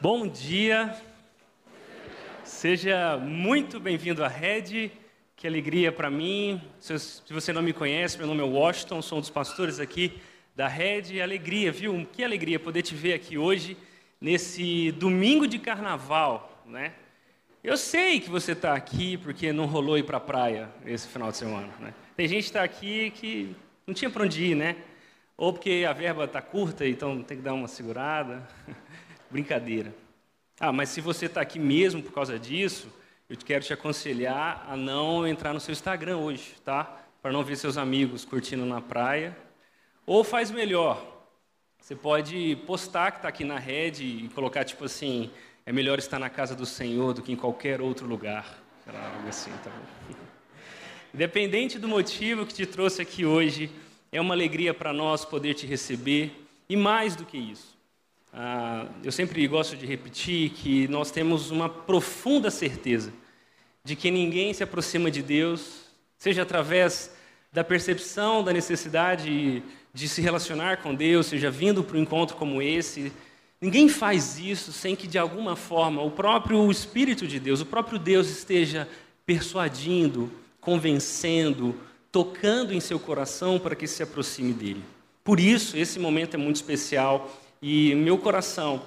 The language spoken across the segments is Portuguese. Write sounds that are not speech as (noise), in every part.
Bom dia, seja muito bem-vindo à Rede. Que alegria para mim. Se você não me conhece, meu nome é Washington, sou um dos pastores aqui da Rede. Alegria, viu? Que alegria poder te ver aqui hoje, nesse domingo de carnaval, né? Eu sei que você está aqui porque não rolou ir para a praia esse final de semana, né? Tem gente que está aqui que não tinha para onde ir, né? Ou porque a verba está curta, então tem que dar uma segurada. (laughs) Brincadeira. Ah, mas se você está aqui mesmo por causa disso, eu quero te aconselhar a não entrar no seu Instagram hoje, tá? Para não ver seus amigos curtindo na praia. Ou faz melhor, você pode postar que está aqui na rede e colocar tipo assim: é melhor estar na casa do Senhor do que em qualquer outro lugar. Algo assim, tá bom? (laughs) Independente do motivo que te trouxe aqui hoje, é uma alegria para nós poder te receber e mais do que isso. Ah, eu sempre gosto de repetir que nós temos uma profunda certeza de que ninguém se aproxima de Deus, seja através da percepção da necessidade de se relacionar com Deus, seja vindo para um encontro como esse. Ninguém faz isso sem que, de alguma forma, o próprio Espírito de Deus, o próprio Deus esteja persuadindo, convencendo, tocando em seu coração para que se aproxime dele. Por isso, esse momento é muito especial e meu coração,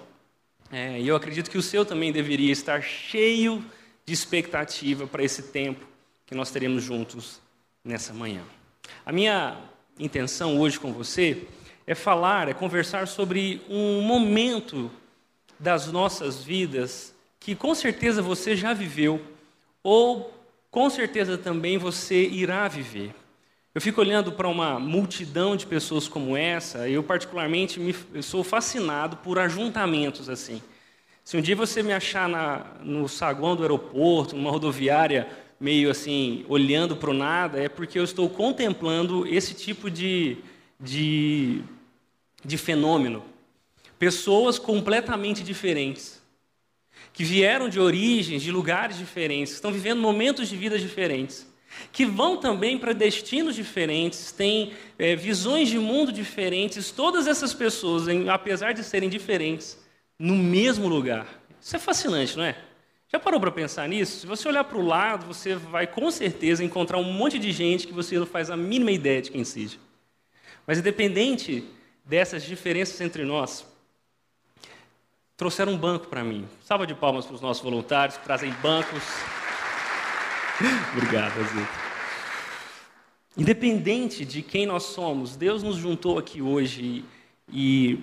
é, e eu acredito que o seu também deveria estar cheio de expectativa para esse tempo que nós teremos juntos nessa manhã. A minha intenção hoje com você é falar, é conversar sobre um momento das nossas vidas que com certeza você já viveu ou com certeza também você irá viver. Eu fico olhando para uma multidão de pessoas como essa, eu particularmente me, eu sou fascinado por ajuntamentos assim. Se um dia você me achar na, no saguão do aeroporto, numa rodoviária, meio assim, olhando para o nada, é porque eu estou contemplando esse tipo de, de, de fenômeno. Pessoas completamente diferentes, que vieram de origens, de lugares diferentes, estão vivendo momentos de vida diferentes que vão também para destinos diferentes, têm é, visões de mundo diferentes, todas essas pessoas, em, apesar de serem diferentes, no mesmo lugar. Isso é fascinante, não é? Já parou para pensar nisso? Se você olhar para o lado, você vai com certeza encontrar um monte de gente que você não faz a mínima ideia de quem seja. Mas independente dessas diferenças entre nós, trouxeram um banco para mim. Salva de palmas para os nossos voluntários que trazem bancos. (laughs) Obrigado, Azul. Independente de quem nós somos, Deus nos juntou aqui hoje e,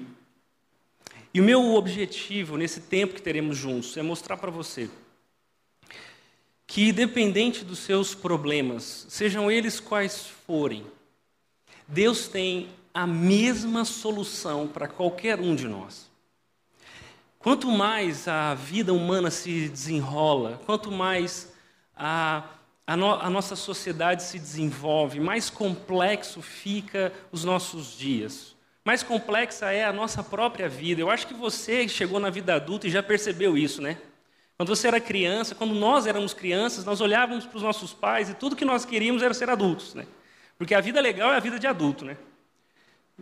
e o meu objetivo nesse tempo que teremos juntos é mostrar para você que, independente dos seus problemas, sejam eles quais forem, Deus tem a mesma solução para qualquer um de nós. Quanto mais a vida humana se desenrola, quanto mais a, a, no, a nossa sociedade se desenvolve, mais complexo fica os nossos dias. Mais complexa é a nossa própria vida. Eu acho que você chegou na vida adulta e já percebeu isso, né? Quando você era criança, quando nós éramos crianças, nós olhávamos para os nossos pais e tudo que nós queríamos era ser adultos, né? Porque a vida legal é a vida de adulto, né?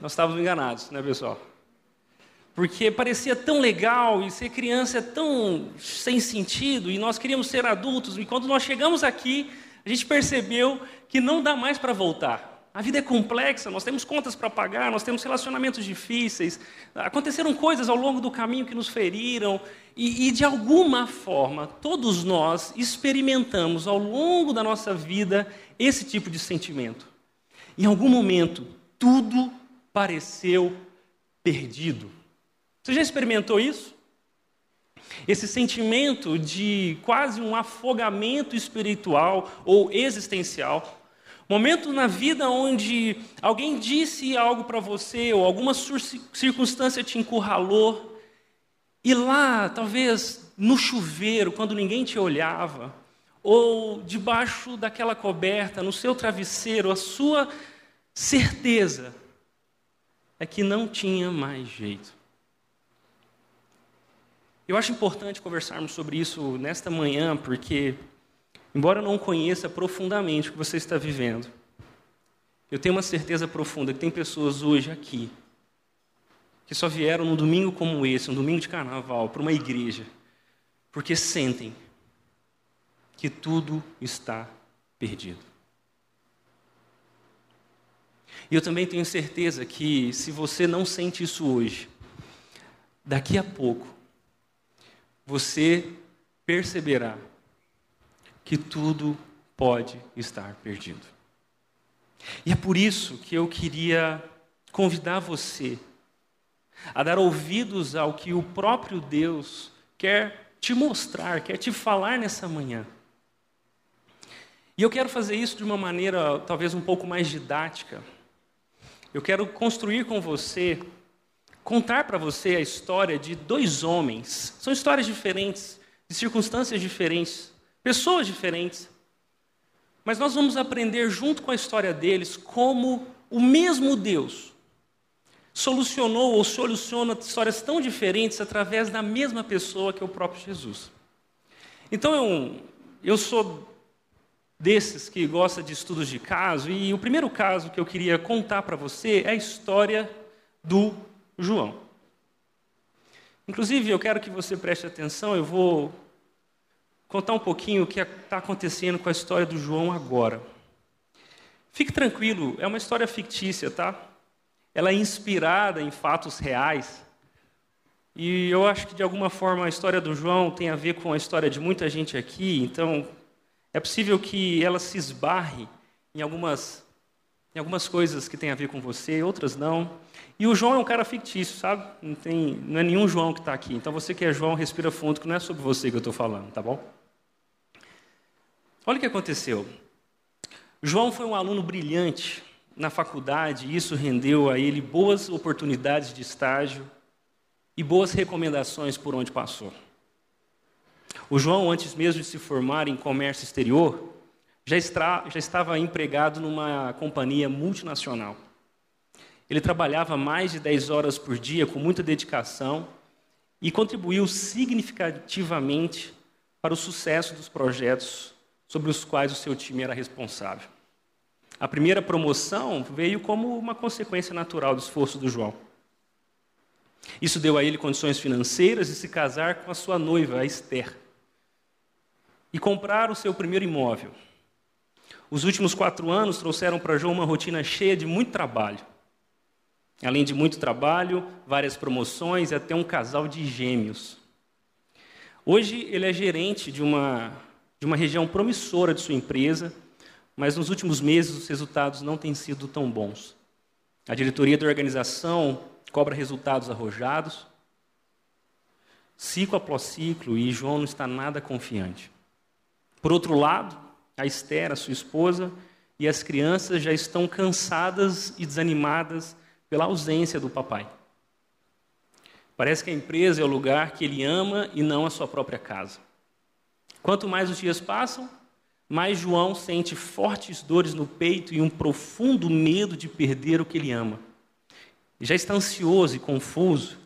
Nós estávamos enganados, né, pessoal? Porque parecia tão legal e ser criança é tão sem sentido e nós queríamos ser adultos e quando nós chegamos aqui a gente percebeu que não dá mais para voltar. A vida é complexa, nós temos contas para pagar, nós temos relacionamentos difíceis, aconteceram coisas ao longo do caminho que nos feriram e, e de alguma forma todos nós experimentamos ao longo da nossa vida esse tipo de sentimento. Em algum momento tudo pareceu perdido. Você já experimentou isso? Esse sentimento de quase um afogamento espiritual ou existencial. Momento na vida onde alguém disse algo para você ou alguma circunstância te encurralou. E lá, talvez no chuveiro, quando ninguém te olhava, ou debaixo daquela coberta, no seu travesseiro, a sua certeza é que não tinha mais jeito. Eu acho importante conversarmos sobre isso nesta manhã, porque, embora eu não conheça profundamente o que você está vivendo, eu tenho uma certeza profunda que tem pessoas hoje aqui que só vieram num domingo como esse, um domingo de carnaval, para uma igreja, porque sentem que tudo está perdido. E eu também tenho certeza que se você não sente isso hoje, daqui a pouco você perceberá que tudo pode estar perdido. E é por isso que eu queria convidar você a dar ouvidos ao que o próprio Deus quer te mostrar, quer te falar nessa manhã. E eu quero fazer isso de uma maneira talvez um pouco mais didática. Eu quero construir com você, contar para você a história de dois homens. São histórias diferentes, de circunstâncias diferentes, pessoas diferentes. Mas nós vamos aprender junto com a história deles como o mesmo Deus solucionou ou soluciona histórias tão diferentes através da mesma pessoa que é o próprio Jesus. Então eu, eu sou desses que gosta de estudos de caso e o primeiro caso que eu queria contar para você é a história do João. Inclusive, eu quero que você preste atenção, eu vou contar um pouquinho o que está acontecendo com a história do João agora. Fique tranquilo, é uma história fictícia, tá? Ela é inspirada em fatos reais. E eu acho que de alguma forma a história do João tem a ver com a história de muita gente aqui, então é possível que ela se esbarre em algumas em algumas coisas que têm a ver com você, outras não. E o João é um cara fictício, sabe? Não, tem, não é nenhum João que está aqui. Então você que é João, respira fundo, que não é sobre você que eu estou falando, tá bom? Olha o que aconteceu. João foi um aluno brilhante na faculdade, e isso rendeu a ele boas oportunidades de estágio e boas recomendações por onde passou. O João, antes mesmo de se formar em comércio exterior, já, estra, já estava empregado numa companhia multinacional. Ele trabalhava mais de 10 horas por dia com muita dedicação e contribuiu significativamente para o sucesso dos projetos sobre os quais o seu time era responsável. A primeira promoção veio como uma consequência natural do esforço do João. Isso deu a ele condições financeiras de se casar com a sua noiva, a Esther, e comprar o seu primeiro imóvel. Os últimos quatro anos trouxeram para João uma rotina cheia de muito trabalho. Além de muito trabalho, várias promoções e até um casal de gêmeos. Hoje ele é gerente de uma, de uma região promissora de sua empresa, mas nos últimos meses os resultados não têm sido tão bons. A diretoria da organização cobra resultados arrojados, ciclo após ciclo, e João não está nada confiante. Por outro lado, a Esther, a sua esposa, e as crianças já estão cansadas e desanimadas pela ausência do papai. Parece que a empresa é o lugar que ele ama e não a sua própria casa. Quanto mais os dias passam, mais João sente fortes dores no peito e um profundo medo de perder o que ele ama. Já está ansioso e confuso.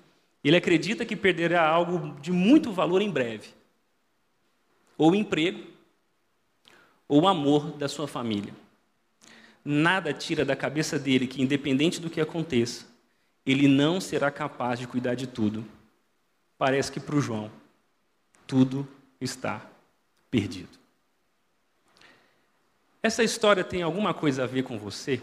Ele acredita que perderá algo de muito valor em breve. Ou emprego, ou amor da sua família. Nada tira da cabeça dele que, independente do que aconteça, ele não será capaz de cuidar de tudo. Parece que para o João, tudo está perdido. Essa história tem alguma coisa a ver com você?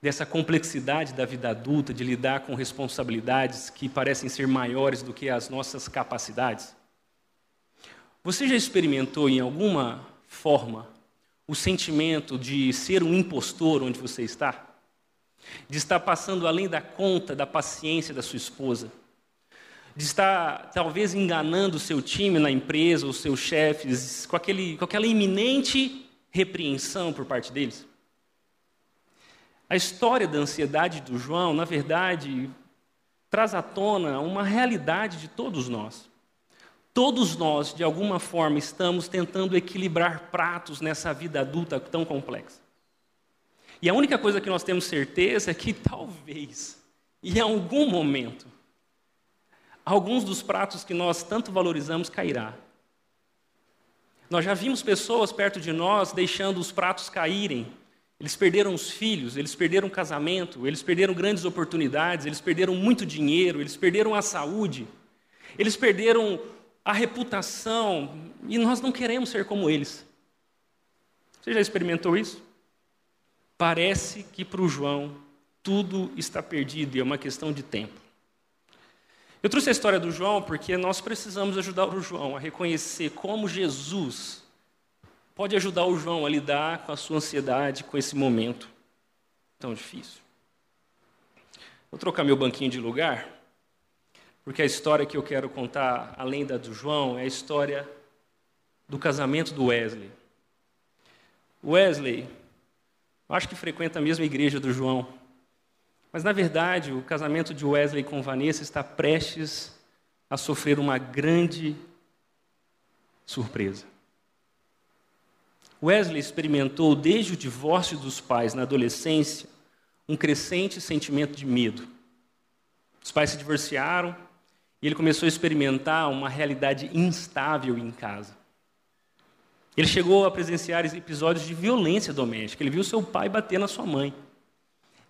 Dessa complexidade da vida adulta, de lidar com responsabilidades que parecem ser maiores do que as nossas capacidades? Você já experimentou em alguma forma o sentimento de ser um impostor onde você está? De estar passando além da conta da paciência da sua esposa? De estar talvez enganando o seu time na empresa, os seus chefes, com, aquele, com aquela iminente repreensão por parte deles? A história da ansiedade do João, na verdade, traz à tona uma realidade de todos nós. Todos nós, de alguma forma, estamos tentando equilibrar pratos nessa vida adulta tão complexa. E a única coisa que nós temos certeza é que (laughs) talvez, em algum momento, alguns dos pratos que nós tanto valorizamos cairá. Nós já vimos pessoas perto de nós deixando os pratos caírem, Eles perderam os filhos, eles perderam o casamento, eles perderam grandes oportunidades, eles perderam muito dinheiro, eles perderam a saúde, eles perderam a reputação, e nós não queremos ser como eles. Você já experimentou isso? Parece que para o João tudo está perdido e é uma questão de tempo. Eu trouxe a história do João porque nós precisamos ajudar o João a reconhecer como Jesus pode ajudar o João a lidar com a sua ansiedade, com esse momento tão difícil. Vou trocar meu banquinho de lugar, porque a história que eu quero contar, além da do João, é a história do casamento do Wesley. Wesley, acho que frequenta a mesma igreja do João, mas na verdade o casamento de Wesley com Vanessa está prestes a sofrer uma grande surpresa. Wesley experimentou, desde o divórcio dos pais na adolescência, um crescente sentimento de medo. Os pais se divorciaram e ele começou a experimentar uma realidade instável em casa. Ele chegou a presenciar episódios de violência doméstica. Ele viu seu pai bater na sua mãe.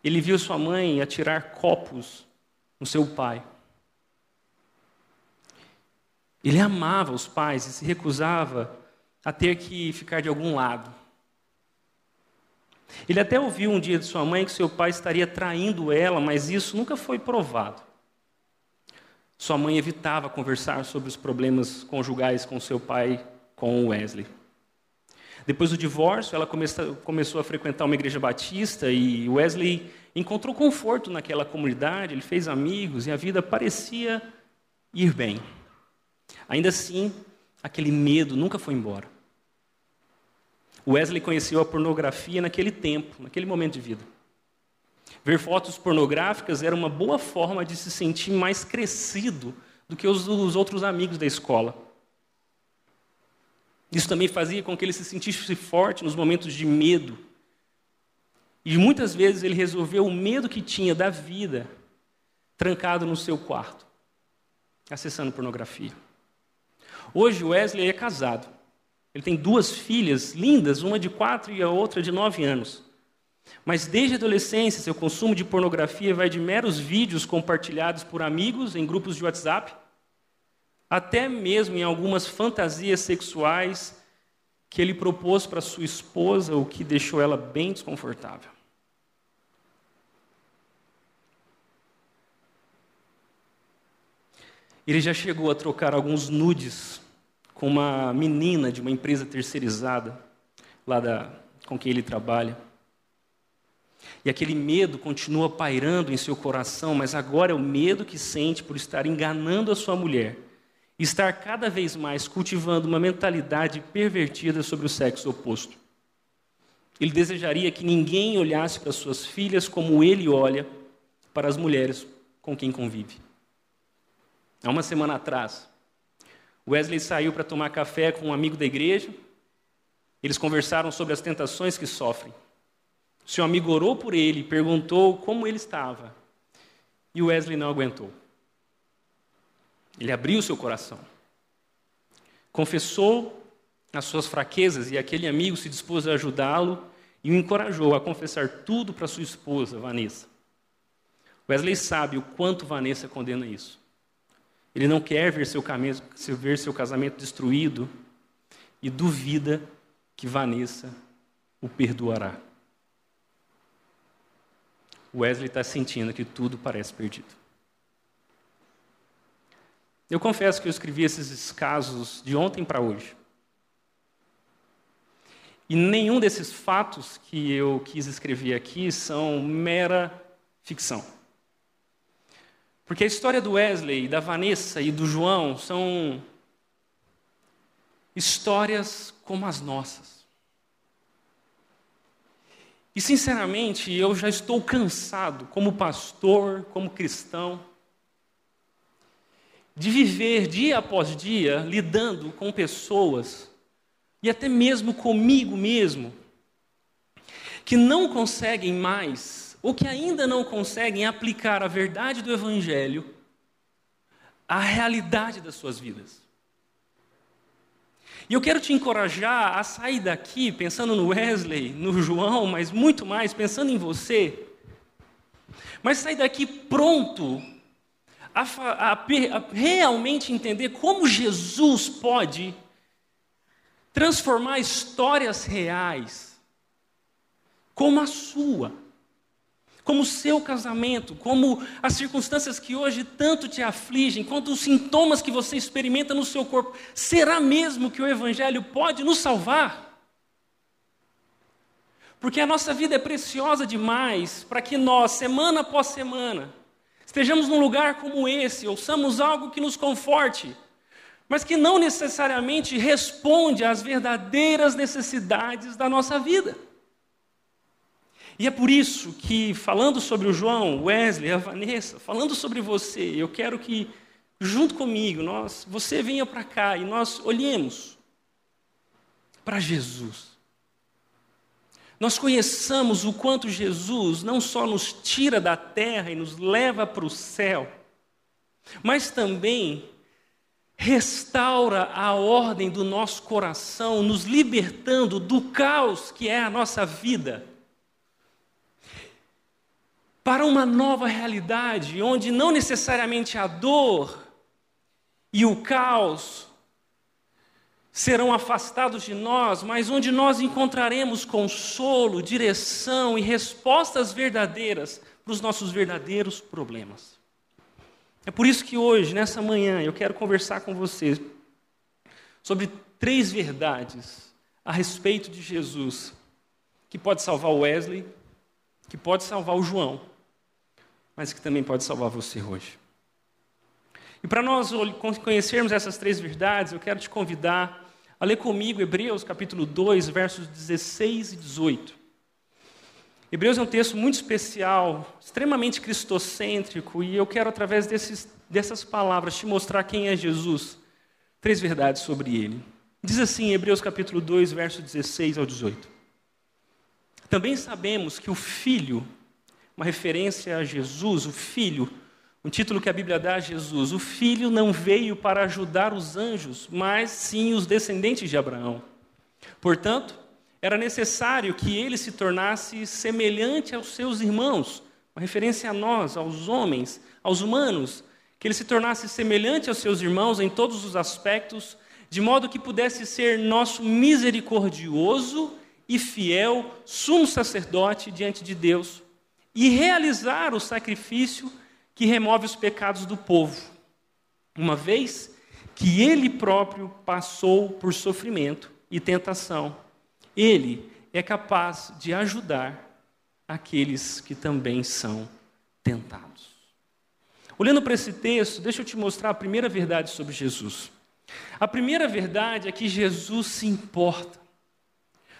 Ele viu sua mãe atirar copos no seu pai. Ele amava os pais e se recusava a ter que ficar de algum lado. Ele até ouviu um dia de sua mãe que seu pai estaria traindo ela, mas isso nunca foi provado. Sua mãe evitava conversar sobre os problemas conjugais com seu pai, com Wesley. Depois do divórcio, ela começou a frequentar uma igreja batista e Wesley encontrou conforto naquela comunidade, ele fez amigos e a vida parecia ir bem. Ainda assim, aquele medo nunca foi embora. Wesley conheceu a pornografia naquele tempo, naquele momento de vida. Ver fotos pornográficas era uma boa forma de se sentir mais crescido do que os, os outros amigos da escola. Isso também fazia com que ele se sentisse forte nos momentos de medo. E muitas vezes ele resolveu o medo que tinha da vida trancado no seu quarto, acessando pornografia. Hoje Wesley é casado. Ele tem duas filhas lindas, uma de quatro e a outra de nove anos. Mas desde a adolescência, seu consumo de pornografia vai de meros vídeos compartilhados por amigos em grupos de WhatsApp, até mesmo em algumas fantasias sexuais que ele propôs para sua esposa, o que deixou ela bem desconfortável. Ele já chegou a trocar alguns nudes com uma menina de uma empresa terceirizada, lá da, com quem ele trabalha. E aquele medo continua pairando em seu coração, mas agora é o medo que sente por estar enganando a sua mulher estar cada vez mais cultivando uma mentalidade pervertida sobre o sexo oposto. Ele desejaria que ninguém olhasse para suas filhas como ele olha para as mulheres com quem convive. Há uma semana atrás, Wesley saiu para tomar café com um amigo da igreja. Eles conversaram sobre as tentações que sofrem. Seu amigo orou por ele perguntou como ele estava. E Wesley não aguentou. Ele abriu seu coração. Confessou as suas fraquezas e aquele amigo se dispôs a ajudá-lo e o encorajou a confessar tudo para sua esposa, Vanessa. Wesley sabe o quanto Vanessa condena isso. Ele não quer ver seu, ver seu casamento destruído e duvida que Vanessa o perdoará. Wesley está sentindo que tudo parece perdido. Eu confesso que eu escrevi esses casos de ontem para hoje. E nenhum desses fatos que eu quis escrever aqui são mera ficção. Porque a história do Wesley, da Vanessa e do João são histórias como as nossas. E, sinceramente, eu já estou cansado, como pastor, como cristão, de viver dia após dia lidando com pessoas, e até mesmo comigo mesmo, que não conseguem mais ou que ainda não conseguem aplicar a verdade do Evangelho à realidade das suas vidas. E eu quero te encorajar a sair daqui pensando no Wesley, no João, mas muito mais pensando em você. Mas sair daqui pronto a, a, a realmente entender como Jesus pode transformar histórias reais, como a sua, como o seu casamento, como as circunstâncias que hoje tanto te afligem, quanto os sintomas que você experimenta no seu corpo. Será mesmo que o Evangelho pode nos salvar? Porque a nossa vida é preciosa demais para que nós, semana após semana, estejamos num lugar como esse, ouçamos algo que nos conforte, mas que não necessariamente responde às verdadeiras necessidades da nossa vida. E é por isso que, falando sobre o João, Wesley, a Vanessa, falando sobre você, eu quero que, junto comigo, nós, você venha para cá e nós olhemos para Jesus. Nós conheçamos o quanto Jesus não só nos tira da terra e nos leva para o céu, mas também restaura a ordem do nosso coração, nos libertando do caos que é a nossa vida, para uma nova realidade, onde não necessariamente a dor e o caos serão afastados de nós, mas onde nós encontraremos consolo, direção e respostas verdadeiras para os nossos verdadeiros problemas. É por isso que hoje, nessa manhã, eu quero conversar com vocês sobre três verdades a respeito de Jesus que pode salvar o Wesley, que pode salvar o João, mas que também pode salvar você hoje. E para nós conhecermos essas três verdades, eu quero te convidar a ler comigo Hebreus capítulo 2, versos 16 e 18. Hebreus é um texto muito especial, extremamente cristocêntrico, e eu quero, através desses, dessas palavras, te mostrar quem é Jesus. Três verdades sobre ele. Diz assim, Hebreus capítulo 2, versos 16 ao 18. Também sabemos que o Filho, uma referência a Jesus, o Filho, um título que a Bíblia dá a Jesus: O filho não veio para ajudar os anjos, mas sim os descendentes de Abraão. Portanto, era necessário que ele se tornasse semelhante aos seus irmãos, uma referência a nós, aos homens, aos humanos, que ele se tornasse semelhante aos seus irmãos em todos os aspectos, de modo que pudesse ser nosso misericordioso e fiel sumo sacerdote diante de Deus e realizar o sacrifício que remove os pecados do povo, uma vez que ele próprio passou por sofrimento e tentação. Ele é capaz de ajudar aqueles que também são tentados. Olhando para esse texto, deixa eu te mostrar a primeira verdade sobre Jesus. A primeira verdade é que Jesus se importa.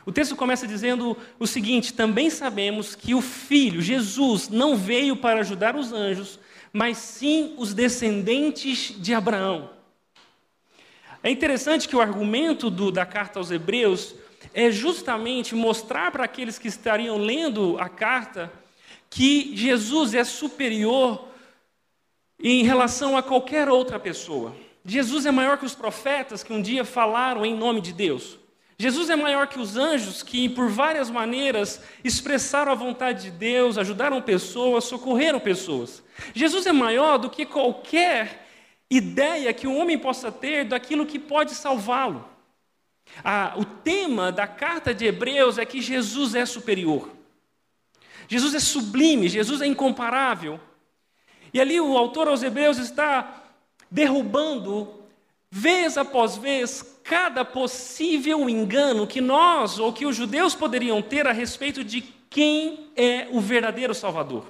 O texto começa dizendo o seguinte: também sabemos que o Filho, Jesus, não veio para ajudar os anjos, mas sim os descendentes de Abraão. É interessante que o argumento do, da carta aos Hebreus é justamente mostrar para aqueles que estariam lendo a carta que Jesus é superior em relação a qualquer outra pessoa. Jesus é maior que os profetas que um dia falaram em nome de Deus. Jesus é maior que os anjos que, por várias maneiras, expressaram a vontade de Deus, ajudaram pessoas, socorreram pessoas. Jesus é maior do que qualquer ideia que um homem possa ter daquilo que pode salvá-lo. Ah, o tema da carta de Hebreus é que Jesus é superior. Jesus é sublime, Jesus é incomparável. E ali o autor aos Hebreus está derrubando vez após vez, cada possível engano que nós ou que os judeus poderiam ter a respeito de quem é o verdadeiro Salvador.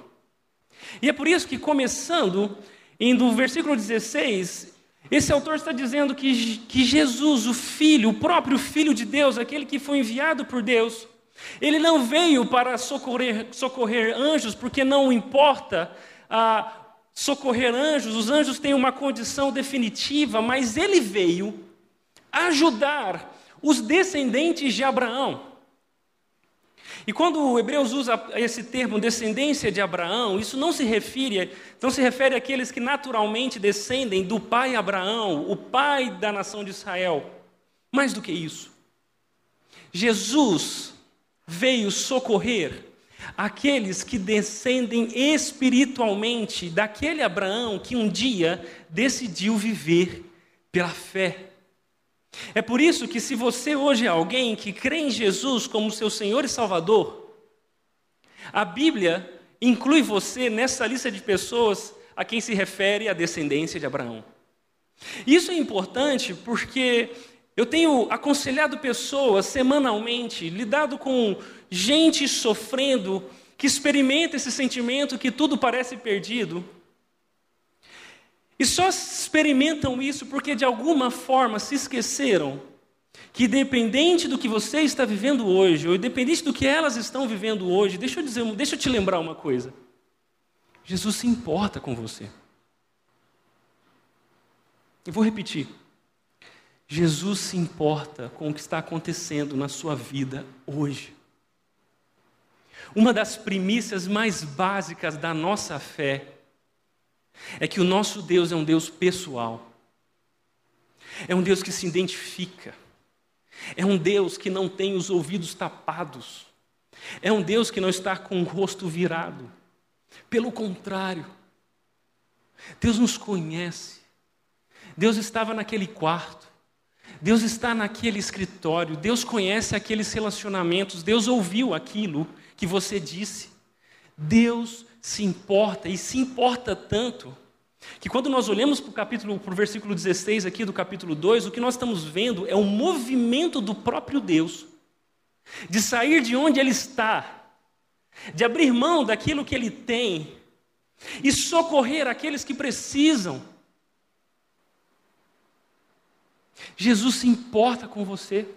E é por isso que, começando, indo no versículo 16, esse autor está dizendo que, que Jesus, o Filho, o próprio Filho de Deus, aquele que foi enviado por Deus, ele não veio para socorrer, socorrer anjos, porque não importa a, socorrer anjos, os anjos têm uma condição definitiva, mas ele veio ajudar os descendentes de Abraão. E quando o Hebreus usa esse termo descendência de Abraão, isso não se refere, não se refere àqueles que naturalmente descendem do pai Abraão, o pai da nação de Israel. Mais do que isso, Jesus veio socorrer aqueles que descendem espiritualmente daquele Abraão que um dia decidiu viver pela fé. É por isso que, se você hoje é alguém que crê em Jesus como seu Senhor e Salvador, a Bíblia inclui você nessa lista de pessoas a quem se refere a descendência de Abraão. Isso é importante porque eu tenho aconselhado pessoas semanalmente, lidado com gente sofrendo, que experimenta esse sentimento que tudo parece perdido. E só experimentam isso porque de alguma forma se esqueceram que, independente do que você está vivendo hoje, ou independente do que elas estão vivendo hoje, deixa eu dizer, deixa eu te lembrar uma coisa. Jesus se importa com você. Eu vou repetir. Jesus se importa com o que está acontecendo na sua vida hoje. Uma das primícias mais básicas da nossa fé é que o nosso Deus é um Deus pessoal. É um Deus que se identifica. É um Deus que não tem os ouvidos tapados. É um Deus que não está com o rosto virado. Pelo contrário, Deus nos conhece. Deus estava naquele quarto. Deus está naquele escritório. Deus conhece aqueles relacionamentos. Deus ouviu aquilo que você disse. Deus se importa e se importa tanto que quando nós olhamos para o capítulo, para o versículo 16 aqui do capítulo 2, o que nós estamos vendo é o movimento do próprio Deus de sair de onde ele está, de abrir mão daquilo que ele tem e socorrer aqueles que precisam. Jesus se importa com você.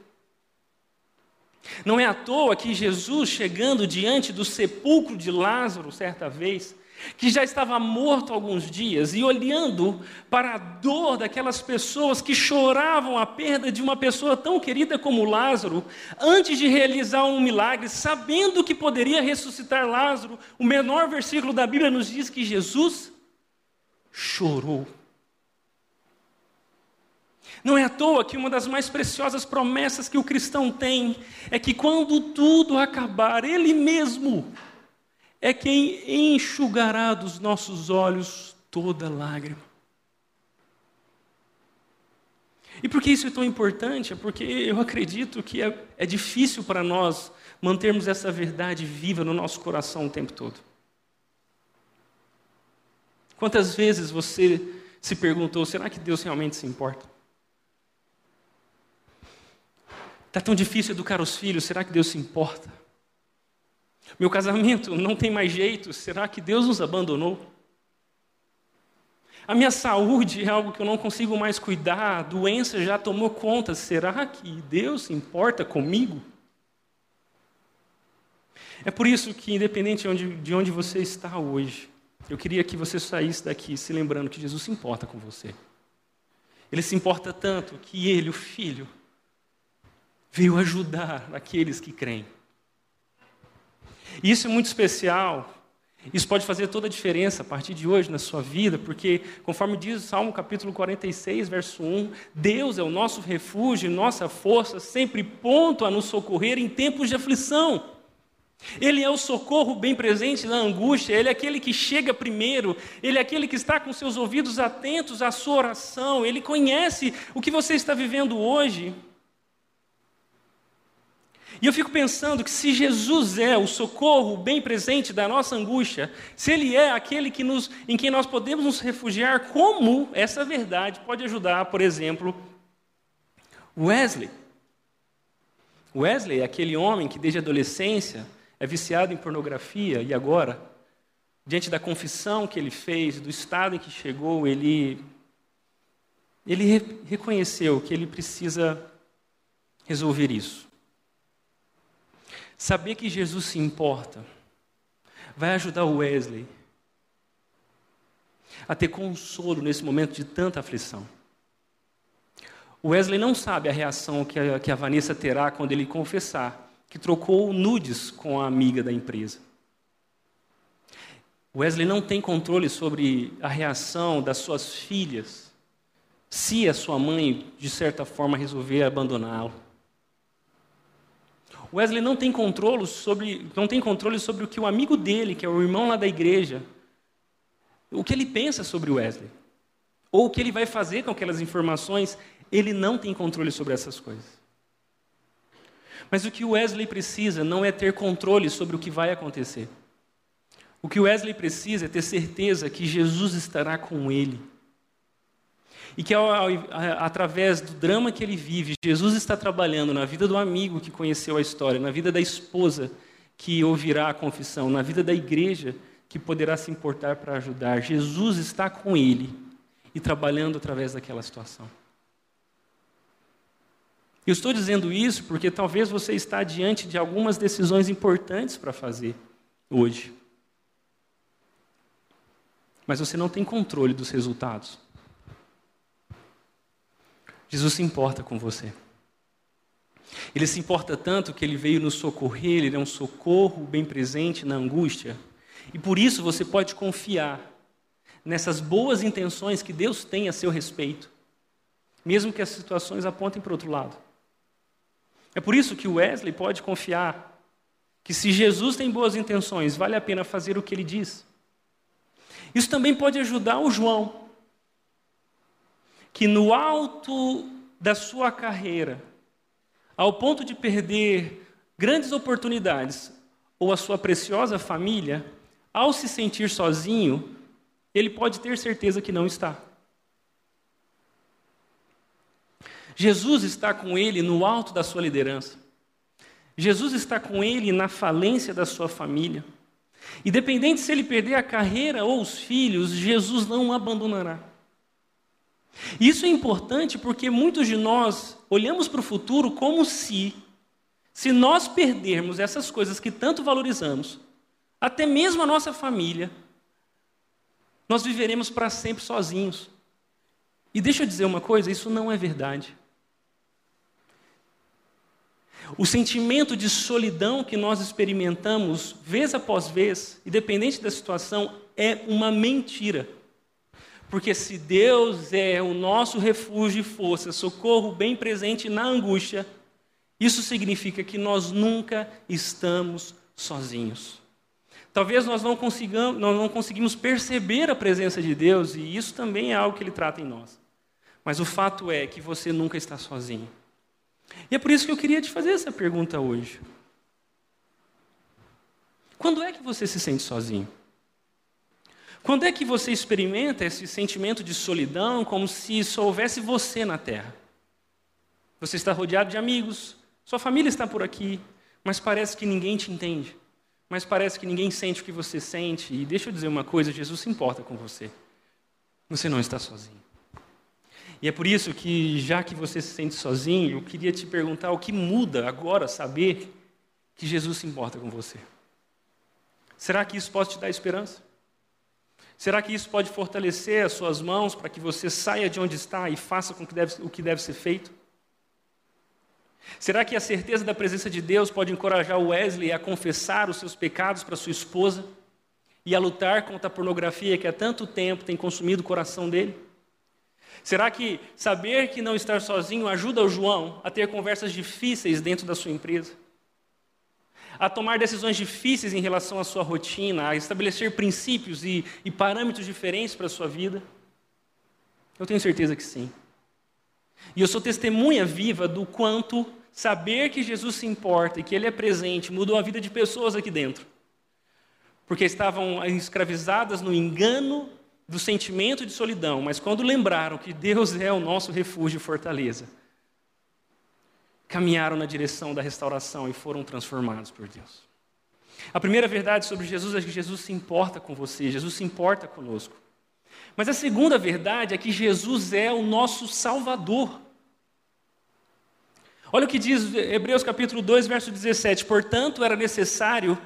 Não é à toa que Jesus, chegando diante do sepulcro de Lázaro, certa vez, que já estava morto alguns dias, e olhando para a dor daquelas pessoas que choravam a perda de uma pessoa tão querida como Lázaro, antes de realizar um milagre, sabendo que poderia ressuscitar Lázaro, o menor versículo da Bíblia nos diz que Jesus chorou. Não é à toa que uma das mais preciosas promessas que o cristão tem é que quando tudo acabar, Ele mesmo é quem enxugará dos nossos olhos toda lágrima. E por que isso é tão importante? É porque eu acredito que é, é difícil para nós mantermos essa verdade viva no nosso coração o tempo todo. Quantas vezes você se perguntou: será que Deus realmente se importa? Está tão difícil educar os filhos, será que Deus se importa? Meu casamento não tem mais jeito, será que Deus nos abandonou? A minha saúde é algo que eu não consigo mais cuidar, a doença já tomou conta, será que Deus se importa comigo? É por isso que, independente de onde, de onde você está hoje, eu queria que você saísse daqui se lembrando que Jesus se importa com você. Ele se importa tanto que Ele, o Filho, veio ajudar aqueles que creem. E isso é muito especial. Isso pode fazer toda a diferença a partir de hoje na sua vida, porque, conforme diz o Salmo capítulo 46, verso 1, Deus é o nosso refúgio, nossa força, sempre pronto a nos socorrer em tempos de aflição. Ele é o socorro bem presente na angústia, ele é aquele que chega primeiro, ele é aquele que está com seus ouvidos atentos à sua oração, ele conhece o que você está vivendo hoje. E eu fico pensando que se Jesus é o socorro bem presente da nossa angústia, se Ele é aquele que nos, em quem nós podemos nos refugiar, como essa verdade pode ajudar, por exemplo, Wesley? Wesley é aquele homem que desde a adolescência é viciado em pornografia e agora, diante da confissão que ele fez, do estado em que chegou, ele, ele reconheceu que ele precisa resolver isso. Saber que Jesus se importa vai ajudar o Wesley a ter consolo nesse momento de tanta aflição. O Wesley não sabe a reação que a, que a Vanessa terá quando ele confessar que trocou nudes com a amiga da empresa. Wesley não tem controle sobre a reação das suas filhas se a sua mãe, de certa forma, resolver abandoná-lo. Wesley não tem controle sobre, não tem controle sobre o que o amigo dele, que é o irmão lá da igreja, o que ele pensa sobre Wesley, ou o que ele vai fazer com aquelas informações, ele não tem controle sobre essas coisas. Mas o que Wesley precisa não é ter controle sobre o que vai acontecer. O que Wesley precisa é ter certeza que Jesus estará com ele. E que através do drama que ele vive, Jesus está trabalhando na vida do amigo que conheceu a história, na vida da esposa que ouvirá a confissão, na vida da igreja que poderá se importar para ajudar. Jesus está com ele e trabalhando através daquela situação. Eu estou dizendo isso porque talvez você está diante de algumas decisões importantes para fazer hoje. Mas você não tem controle dos resultados. Jesus se importa com você. Ele se importa tanto que ele veio nos socorrer, ele é um socorro bem presente na angústia. E por isso você pode confiar nessas boas intenções que Deus tem a seu respeito, mesmo que as situações apontem para o outro lado. É por isso que Wesley pode confiar que se Jesus tem boas intenções, vale a pena fazer o que ele diz. Isso também pode ajudar o João, que no alto da sua carreira, ao ponto de perder grandes oportunidades ou a sua preciosa família, ao se sentir sozinho, ele pode ter certeza que não está. Jesus está com ele no alto da sua liderança. Jesus está com ele na falência da sua família. Independente se ele perder a carreira ou os filhos, Jesus não o abandonará. Isso é importante porque muitos de nós olhamos para o futuro como se, se nós perdermos essas coisas que tanto valorizamos, até mesmo a nossa família, nós viveremos para sempre sozinhos. E deixa eu dizer uma coisa: isso não é verdade. O sentimento de solidão que nós experimentamos vez após vez, independente da situação, é uma mentira. Porque se Deus é o nosso refúgio e força, socorro bem presente na angústia, isso significa que nós nunca estamos sozinhos. Talvez nós não, consigamos, nós não conseguimos perceber a presença de Deus, e isso também é algo que Ele trata em nós. Mas o fato é que você nunca está sozinho. E é por isso que eu queria te fazer essa pergunta hoje. Quando é que você se sente sozinho? Quando é que você experimenta esse sentimento de solidão como se só houvesse você na terra? Você está rodeado de amigos, sua família está por aqui, mas parece que ninguém te entende. Mas parece que ninguém sente o que você sente. E deixa eu dizer uma coisa: Jesus se importa com você. Você não está sozinho. E é por isso que, já que você se sente sozinho, eu queria te perguntar o que muda agora saber que Jesus se importa com você. Será que isso pode te dar esperança? Será que isso pode fortalecer as suas mãos para que você saia de onde está e faça com que deve, o que deve ser feito? Será que a certeza da presença de Deus pode encorajar Wesley a confessar os seus pecados para sua esposa e a lutar contra a pornografia que há tanto tempo tem consumido o coração dele? Será que saber que não estar sozinho ajuda o João a ter conversas difíceis dentro da sua empresa? A tomar decisões difíceis em relação à sua rotina, a estabelecer princípios e, e parâmetros diferentes para a sua vida? Eu tenho certeza que sim. E eu sou testemunha viva do quanto saber que Jesus se importa e que Ele é presente mudou a vida de pessoas aqui dentro. Porque estavam escravizadas no engano do sentimento de solidão, mas quando lembraram que Deus é o nosso refúgio e fortaleza, caminharam na direção da restauração e foram transformados por Deus. A primeira verdade sobre Jesus é que Jesus se importa com você, Jesus se importa conosco. Mas a segunda verdade é que Jesus é o nosso Salvador. Olha o que diz Hebreus capítulo 2, verso 17: Portanto, era necessário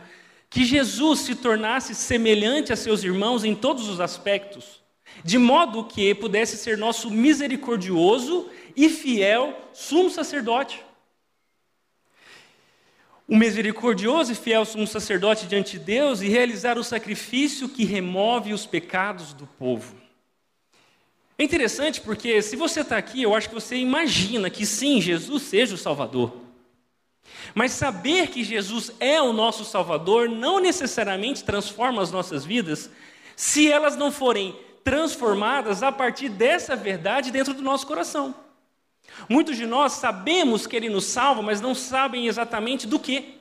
que Jesus se tornasse semelhante a seus irmãos em todos os aspectos, de modo que pudesse ser nosso misericordioso e fiel sumo sacerdote. O misericordioso e fiel sumo sacerdote diante de Deus e realizar o sacrifício que remove os pecados do povo. É interessante porque se você está aqui, eu acho que você imagina que sim, Jesus seja o Salvador. Mas saber que Jesus é o nosso Salvador não necessariamente transforma as nossas vidas se elas não forem transformadas a partir dessa verdade dentro do nosso coração. Muitos de nós sabemos que Ele nos salva, mas não sabem exatamente do que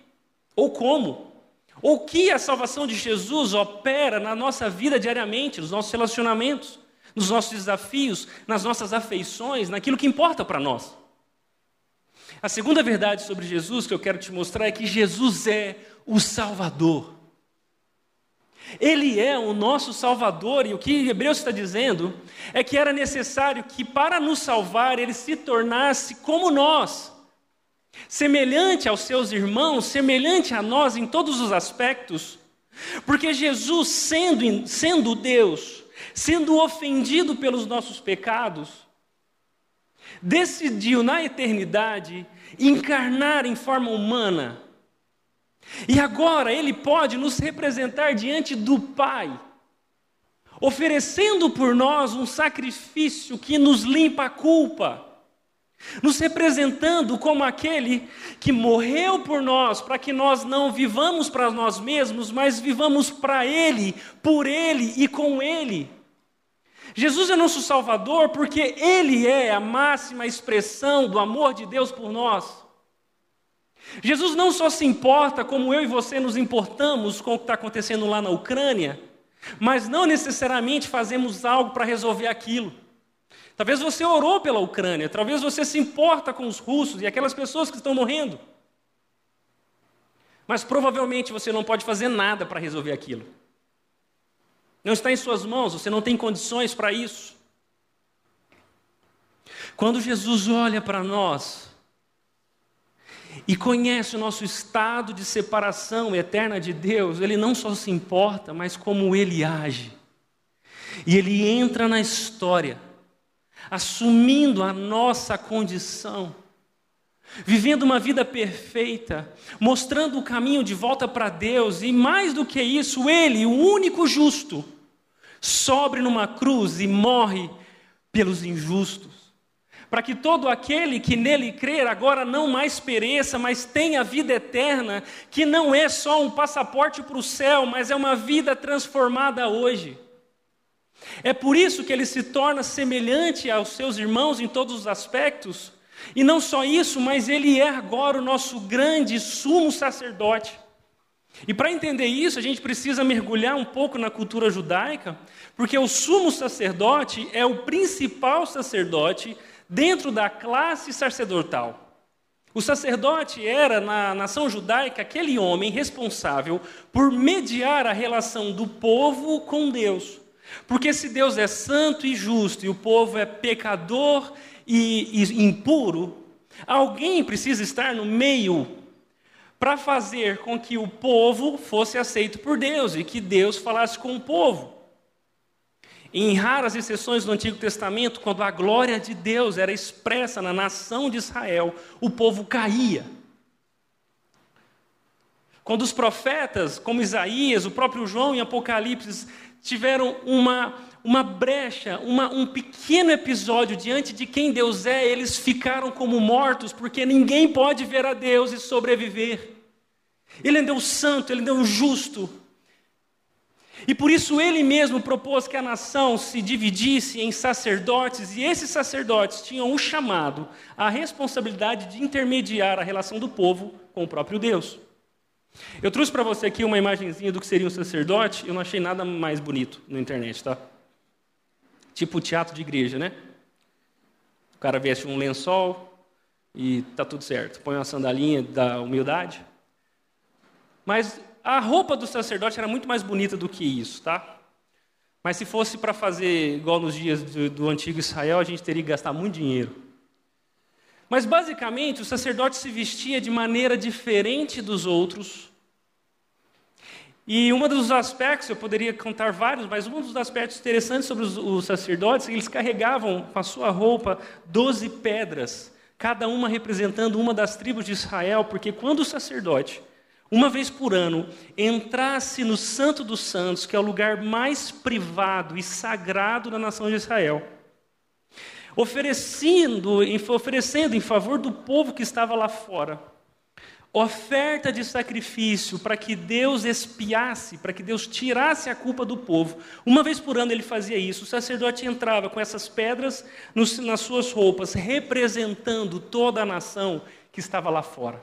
ou como. Ou que a salvação de Jesus opera na nossa vida diariamente, nos nossos relacionamentos, nos nossos desafios, nas nossas afeições, naquilo que importa para nós. A segunda verdade sobre Jesus que eu quero te mostrar é que Jesus é o Salvador. Ele é o nosso Salvador, e o que Hebreus está dizendo é que era necessário que, para nos salvar, ele se tornasse como nós, semelhante aos seus irmãos, semelhante a nós em todos os aspectos, porque Jesus, sendo, sendo Deus, sendo ofendido pelos nossos pecados, decidiu na eternidade encarnar em forma humana e agora ele pode nos representar diante do Pai, oferecendo por nós um sacrifício que nos limpa a culpa, nos representando como aquele que morreu por nós, para que nós não vivamos para nós mesmos, mas vivamos para Ele, por Ele e com Ele. Jesus é nosso Salvador porque Ele é a máxima expressão do amor de Deus por nós. Jesus não só se importa como eu e você nos importamos com o que está acontecendo lá na Ucrânia, mas não necessariamente fazemos algo para resolver aquilo. Talvez você orou pela Ucrânia, talvez você se importa com os russos e aquelas pessoas que estão morrendo. Mas provavelmente você não pode fazer nada para resolver aquilo. Não está em suas mãos, você não tem condições para isso. Quando Jesus olha para nós, e conhece o nosso estado de separação eterna de Deus, ele não só se importa, mas como ele age. E ele entra na história, assumindo a nossa condição, vivendo uma vida perfeita, mostrando o caminho de volta para Deus, e mais do que isso, ele, o único justo, sobre numa cruz e morre pelos injustos para que todo aquele que nele crer agora não mais pereça, mas tenha vida eterna, que não é só um passaporte para o céu, mas é uma vida transformada hoje. É por isso que ele se torna semelhante aos seus irmãos em todos os aspectos, e não só isso, mas ele é agora o nosso grande sumo sacerdote. E para entender isso, a gente precisa mergulhar um pouco na cultura judaica, porque o sumo sacerdote é o principal sacerdote dentro da classe sacerdotal. O sacerdote era, na nação judaica, aquele homem responsável por mediar a relação do povo com Deus. Porque se Deus é santo e justo e o povo é pecador e, e impuro, alguém precisa estar no meio para fazer com que o povo fosse aceito por Deus e que Deus falasse com o povo. Em raras exceções do Antigo Testamento, quando a glória de Deus era expressa na nação de Israel, o povo caía. Quando os profetas, como Isaías, o próprio João em Apocalipse, tiveram uma, uma brecha, uma, um pequeno episódio diante de quem Deus é, eles ficaram como mortos, porque ninguém pode ver a Deus e sobreviver. Ele é Deus santo, ele é Deus justo, e por isso ele mesmo propôs que a nação se dividisse em sacerdotes, e esses sacerdotes tinham o chamado, a responsabilidade de intermediar a relação do povo com o próprio Deus. Eu trouxe para você aqui uma imagenzinha do que seria um sacerdote, eu não achei nada mais bonito na internet, tá? Tipo teatro de igreja, né? O cara veste um lençol e tá tudo certo. Põe uma sandalinha da humildade. Mas a roupa do sacerdote era muito mais bonita do que isso, tá? Mas se fosse para fazer igual nos dias do, do, antigo Israel, a gente teria que gastar muito dinheiro. Mas basicamente, o sacerdote se vestia de maneira diferente dos outros. E um dos aspectos, eu poderia contar vários, mas um dos aspectos interessantes sobre os, os sacerdotes, eles carregavam com a sua roupa doze pedras, cada uma representando uma das tribos de Israel, porque quando o sacerdote uma vez por ano, entrasse no Santo dos Santos, que é o lugar mais privado e sagrado da nação de Israel. oferecendo, oferecendo em favor do povo que estava lá fora oferta de sacrifício para que Deus expiasse, para que Deus tirasse a culpa do povo. Uma vez por ano ele fazia isso. O sacerdote entrava com essas pedras nas suas roupas, representando toda a nação que estava lá fora.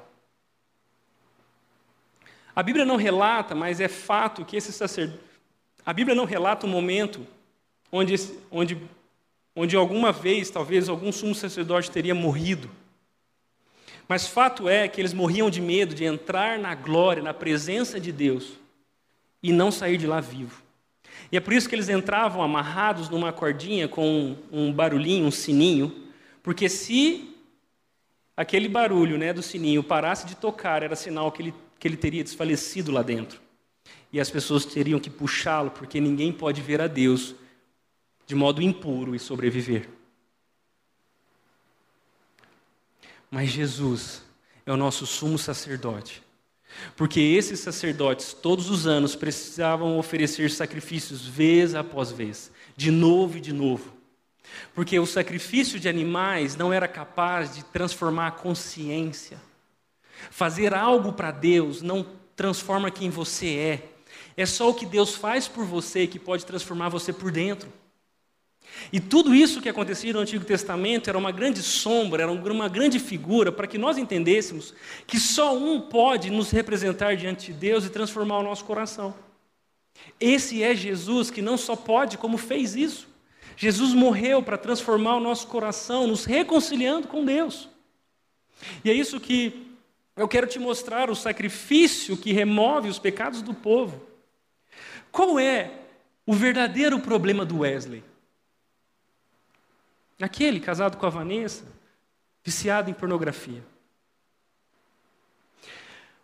A Bíblia não relata, mas é fato que esse sacerdote. A Bíblia não relata o um momento onde, onde, onde alguma vez, talvez, algum sumo sacerdote teria morrido. Mas fato é que eles morriam de medo de entrar na glória, na presença de Deus e não sair de lá vivo. E é por isso que eles entravam amarrados numa cordinha com um barulhinho, um sininho, porque se aquele barulho né, do sininho parasse de tocar, era sinal que ele, que ele teria desfalecido lá dentro. E as pessoas teriam que puxá-lo, porque ninguém pode ver a Deus de modo impuro e sobreviver. Mas Jesus é o nosso sumo sacerdote. Porque esses sacerdotes, todos os anos, precisavam oferecer sacrifícios vez após vez, de novo e de novo. Porque o sacrifício de animais não era capaz de transformar a consciência. Fazer algo para Deus não transforma quem você é. É só o que Deus faz por você que pode transformar você por dentro. E tudo isso que acontecia no Antigo Testamento era uma grande sombra, era uma grande figura para que nós entendêssemos que só um pode nos representar diante de Deus e transformar o nosso coração. Esse é Jesus que não só pode, como fez isso. Jesus morreu para transformar o nosso coração, nos reconciliando com Deus. E é isso que eu quero te mostrar: o sacrifício que remove os pecados do povo. Qual é o verdadeiro problema do Wesley? Aquele casado com a Vanessa, viciado em pornografia.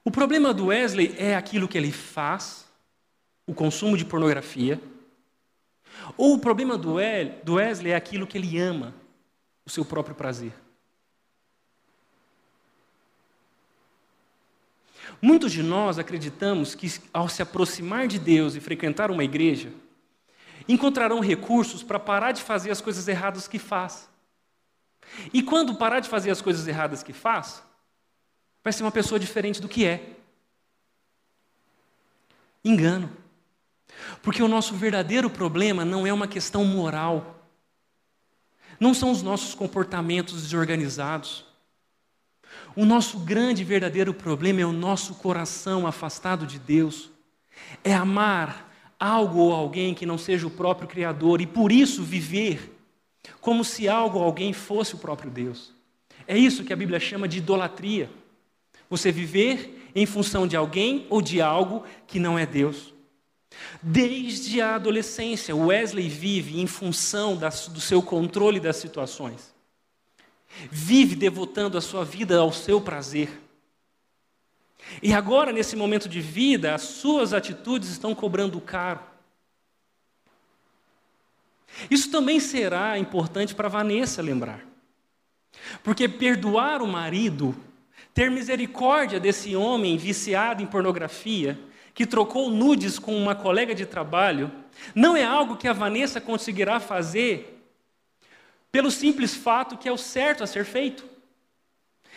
O problema do Wesley é aquilo que ele faz, o consumo de pornografia, ou o problema do Wesley é aquilo que ele ama, o seu próprio prazer. Muitos de nós acreditamos que, ao se aproximar de Deus e frequentar uma igreja, encontrarão recursos para parar de fazer as coisas erradas que faz. E quando parar de fazer as coisas erradas que faz, vai ser uma pessoa diferente do que é. Engano. Porque o nosso verdadeiro problema não é uma questão moral. Não são os nossos comportamentos desorganizados. O nosso grande e verdadeiro problema é o nosso coração afastado de Deus. É amar algo ou alguém que não seja o próprio Criador e por isso viver como se algo ou alguém fosse o próprio Deus. É isso que a Bíblia chama de idolatria. Você viver em função de alguém ou de algo que não é Deus. Desde a adolescência, Wesley vive em função do seu controle das situações. Vive devotando a sua vida ao seu prazer. E agora, nesse momento de vida, as suas atitudes estão cobrando caro. Isso também será importante para Vanessa lembrar. Porque perdoar o marido, ter misericórdia desse homem viciado em pornografia, que trocou nudes com uma colega de trabalho, não é algo que a Vanessa conseguirá fazer pelo simples fato que é o certo a ser feito.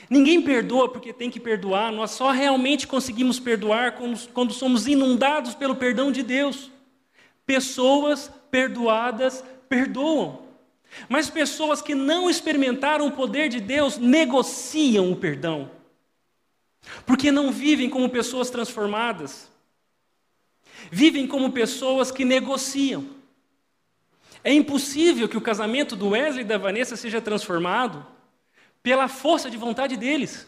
Ninguém perdoa porque tem que perdoar, nós só realmente conseguimos perdoar quando somos inundados pelo perdão de Deus. Pessoas perdoadas perdoam, mas pessoas que não experimentaram o poder de Deus negociam o perdão, porque não vivem como pessoas transformadas, vivem como pessoas que negociam. É impossível que o casamento do Wesley e da Vanessa seja transformado pela força de vontade deles.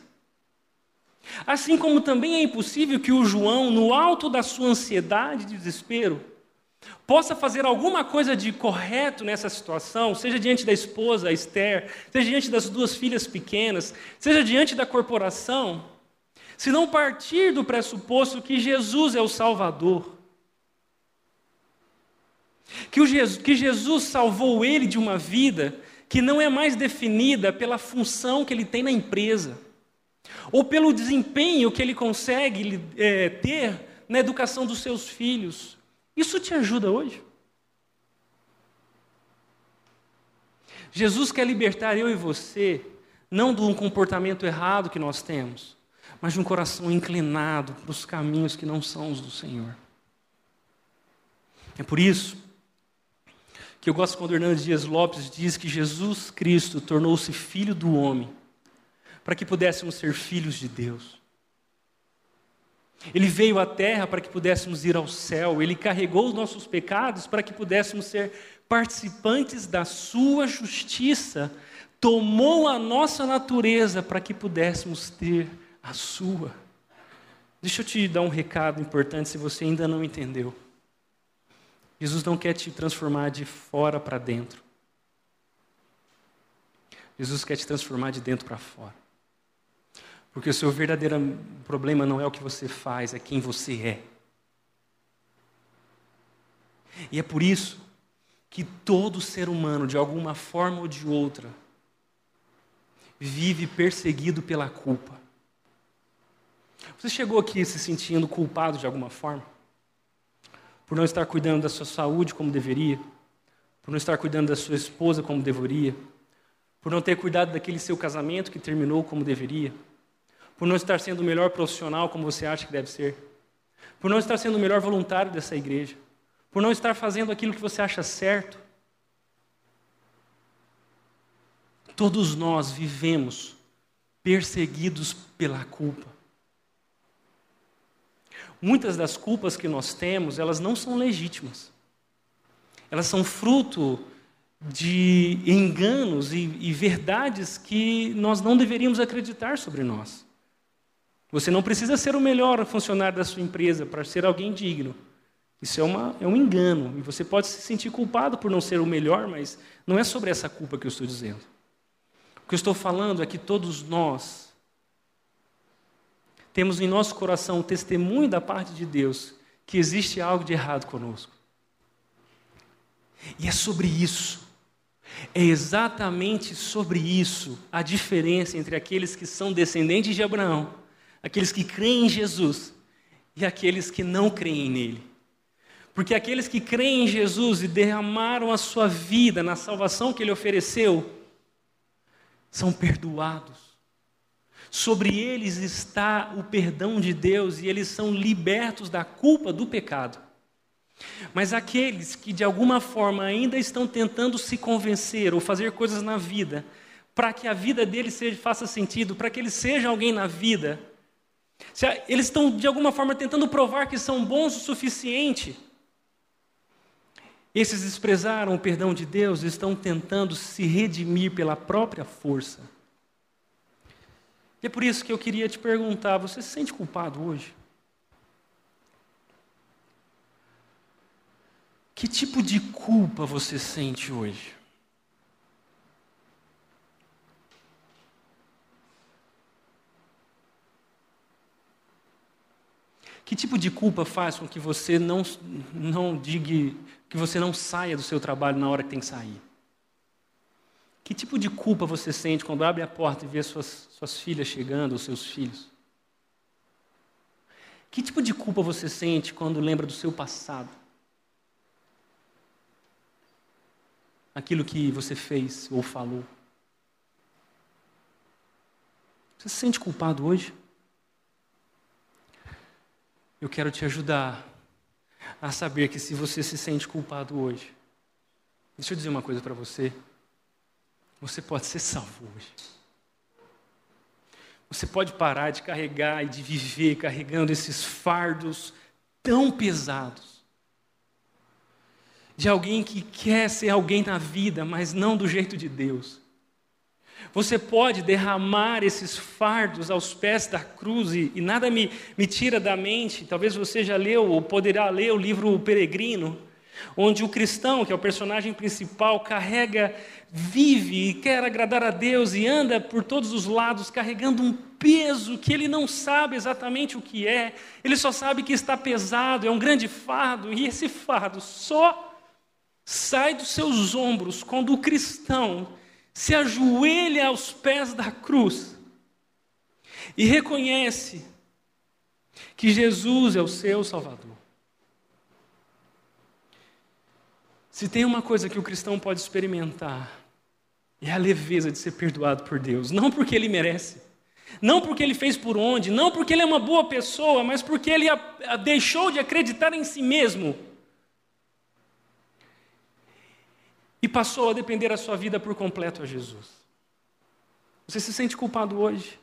Assim como também é impossível que o João, no alto da sua ansiedade e desespero, possa fazer alguma coisa de correto nessa situação, seja diante da esposa, Esther, seja diante das duas filhas pequenas, seja diante da corporação, se não partir do pressuposto que Jesus é o Salvador. Que, Jesus, que Jesus salvou ele de uma vida que não é mais definida pela função que ele tem na empresa, ou pelo desempenho que ele consegue é, ter na educação dos seus filhos. Isso te ajuda hoje? Jesus quer libertar eu e você, não de um comportamento errado que nós temos, mas de um coração inclinado para os caminhos que não são os do Senhor. É por isso que eu gosto quando Hernandes Dias Lopes diz que Jesus Cristo tornou-se filho do homem para que pudéssemos ser filhos de Deus. Ele veio à terra para que pudéssemos ir ao céu, ele carregou os nossos pecados para que pudéssemos ser participantes da sua justiça, tomou a nossa natureza para que pudéssemos ter a sua. Deixa eu te dar um recado importante se você ainda não entendeu. Jesus não quer te transformar de fora para dentro. Jesus quer te transformar de dentro para fora. Porque o seu verdadeiro problema não é o que você faz, é quem você é. E é por isso que todo ser humano, de alguma forma ou de outra, vive perseguido pela culpa. Você chegou aqui se sentindo culpado de alguma forma? Por não estar cuidando da sua saúde como deveria? Por não estar cuidando da sua esposa como deveria? Por não ter cuidado daquele seu casamento que terminou como deveria? Por não estar sendo o melhor profissional como você acha que deve ser? Por não estar sendo o melhor voluntário dessa igreja? Por não estar fazendo aquilo que você acha certo? Todos nós vivemos perseguidos pela culpa. Muitas das culpas que nós temos, elas não são legítimas. Elas são fruto de enganos e, e verdades que nós não deveríamos acreditar sobre nós. Você não precisa ser o melhor funcionário da sua empresa para ser alguém digno. Isso é, uma, é um engano. E você pode se sentir culpado por não ser o melhor, mas não é sobre essa culpa que eu estou dizendo. O que eu estou falando é que todos nós temos em nosso coração o testemunho da parte de Deus que existe algo de errado conosco. E é sobre isso, é exatamente sobre isso a diferença entre aqueles que são descendentes de Abraão, aqueles que creem em Jesus e aqueles que não creem nele. Porque aqueles que creem em Jesus e derramaram a sua vida na salvação que ele ofereceu, são perdoados Sobre eles está o perdão de Deus e eles são libertos da culpa do pecado. Mas aqueles que de alguma forma ainda estão tentando se convencer ou fazer coisas na vida, para que a vida deles seja, faça sentido, para que eles sejam alguém na vida, eles estão de alguma forma tentando provar que são bons o suficiente. Esses desprezaram o perdão de Deus, estão tentando se redimir pela própria força. E é por isso que eu queria te perguntar: você se sente culpado hoje? Que tipo de culpa você sente hoje? Que tipo de culpa faz com que você não, não diga, que você não saia do seu trabalho na hora que tem que sair? Que tipo de culpa você sente quando abre a porta e vê suas, suas filhas chegando, os seus filhos? Que tipo de culpa você sente quando lembra do seu passado? Aquilo que você fez ou falou? Você se sente culpado hoje? Eu quero te ajudar a saber que se você se sente culpado hoje, deixa eu dizer uma coisa para você. Você pode ser salvo hoje. Você pode parar de carregar e de viver carregando esses fardos tão pesados. De alguém que quer ser alguém na vida, mas não do jeito de Deus. Você pode derramar esses fardos aos pés da cruz e, e nada me, me tira da mente. Talvez você já leu ou poderá ler o livro O Peregrino onde o cristão, que é o personagem principal, carrega, vive e quer agradar a Deus e anda por todos os lados carregando um peso que ele não sabe exatamente o que é, ele só sabe que está pesado, é um grande fardo, e esse fardo só sai dos seus ombros quando o cristão se ajoelha aos pés da cruz e reconhece que Jesus é o seu Salvador. Se tem uma coisa que o cristão pode experimentar, é a leveza de ser perdoado por Deus, não porque ele merece, não porque ele fez por onde, não porque ele é uma boa pessoa, mas porque ele a, a deixou de acreditar em si mesmo e passou a depender a sua vida por completo a Jesus. Você se sente culpado hoje?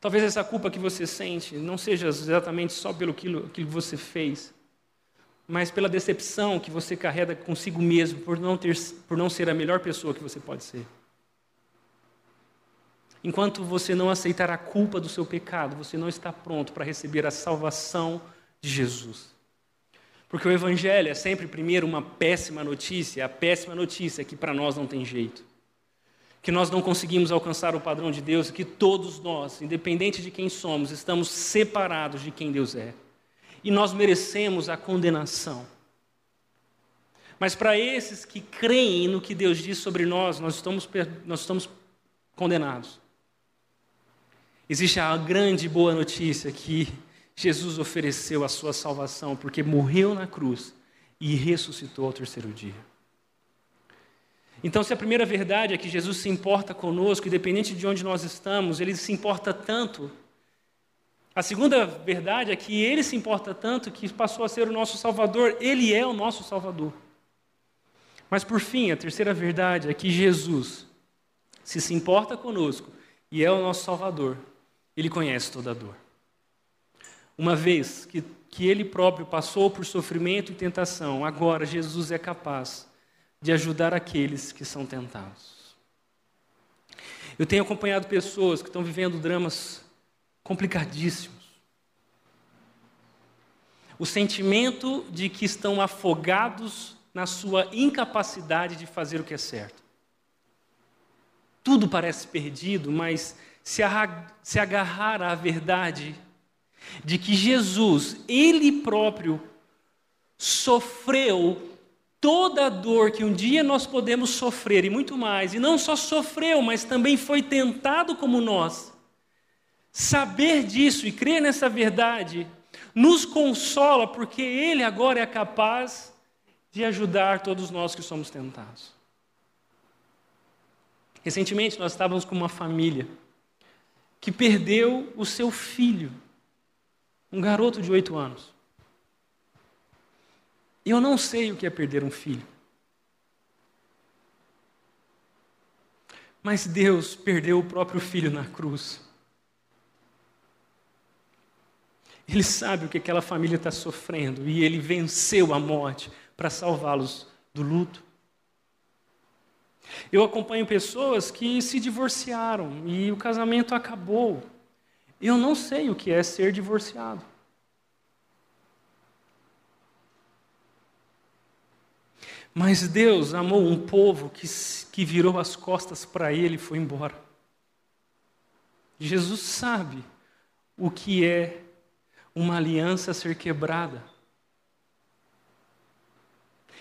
Talvez essa culpa que você sente não seja exatamente só pelo que, que você fez, mas pela decepção que você carrega consigo mesmo por não, ter, por não ser a melhor pessoa que você pode ser. Enquanto você não aceitar a culpa do seu pecado, você não está pronto para receber a salvação de Jesus. Porque o Evangelho é sempre, primeiro, uma péssima notícia. A péssima notícia é que para nós não tem jeito. Que nós não conseguimos alcançar o padrão de Deus, que todos nós, independente de quem somos, estamos separados de quem Deus é. E nós merecemos a condenação. Mas para esses que creem no que Deus diz sobre nós, nós estamos, nós estamos condenados. Existe a grande boa notícia que Jesus ofereceu a sua salvação, porque morreu na cruz e ressuscitou ao terceiro dia. Então, se a primeira verdade é que Jesus se importa conosco, independente de onde nós estamos, ele se importa tanto. A segunda verdade é que ele se importa tanto que passou a ser o nosso Salvador, ele é o nosso Salvador. Mas, por fim, a terceira verdade é que Jesus, se se importa conosco e é o nosso Salvador, ele conhece toda a dor. Uma vez que, que ele próprio passou por sofrimento e tentação, agora Jesus é capaz de ajudar aqueles que são tentados. Eu tenho acompanhado pessoas que estão vivendo dramas complicadíssimos. O sentimento de que estão afogados na sua incapacidade de fazer o que é certo. Tudo parece perdido, mas se agarrar à verdade de que Jesus, Ele próprio, sofreu toda a dor que um dia nós podemos sofrer e muito mais, e não só sofreu, mas também foi tentado como nós. Saber disso e crer nessa verdade nos consola, porque Ele agora é capaz de ajudar todos nós que somos tentados. Recentemente nós estávamos com uma família que perdeu o seu filho um garoto de oito anos. Eu não sei o que é perder um filho. Mas Deus perdeu o próprio filho na cruz. Ele sabe o que aquela família está sofrendo e ele venceu a morte para salvá-los do luto. Eu acompanho pessoas que se divorciaram e o casamento acabou. Eu não sei o que é ser divorciado. Mas Deus amou um povo que, que virou as costas para ele e foi embora. Jesus sabe o que é uma aliança ser quebrada.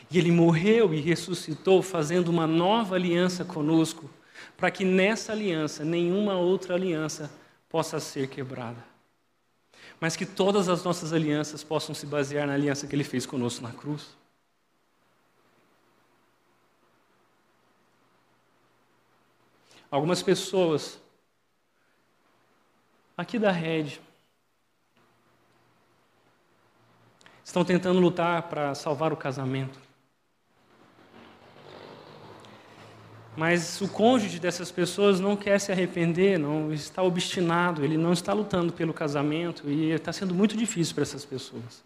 E ele morreu e ressuscitou, fazendo uma nova aliança conosco, para que nessa aliança nenhuma outra aliança possa ser quebrada. Mas que todas as nossas alianças possam se basear na aliança que ele fez conosco na cruz. Algumas pessoas aqui da rede estão tentando lutar para salvar o casamento. Mas o cônjuge dessas pessoas não quer se arrepender, não está obstinado, ele não está lutando pelo casamento e está sendo muito difícil para essas pessoas.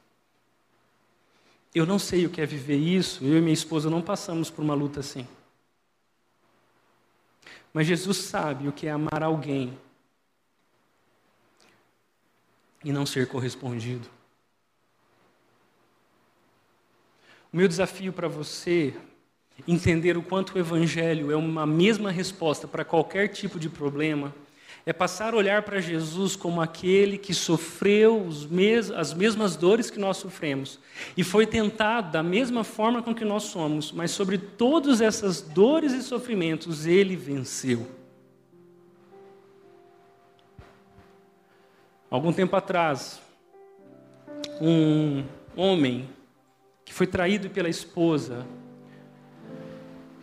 Eu não sei o que é viver isso, eu e minha esposa não passamos por uma luta assim. Mas Jesus sabe o que é amar alguém e não ser correspondido. O meu desafio para você entender o quanto o Evangelho é uma mesma resposta para qualquer tipo de problema, é passar a olhar para Jesus como aquele que sofreu mes as mesmas dores que nós sofremos e foi tentado da mesma forma com que nós somos, mas sobre todas essas dores e sofrimentos ele venceu. Algum tempo atrás, um homem que foi traído pela esposa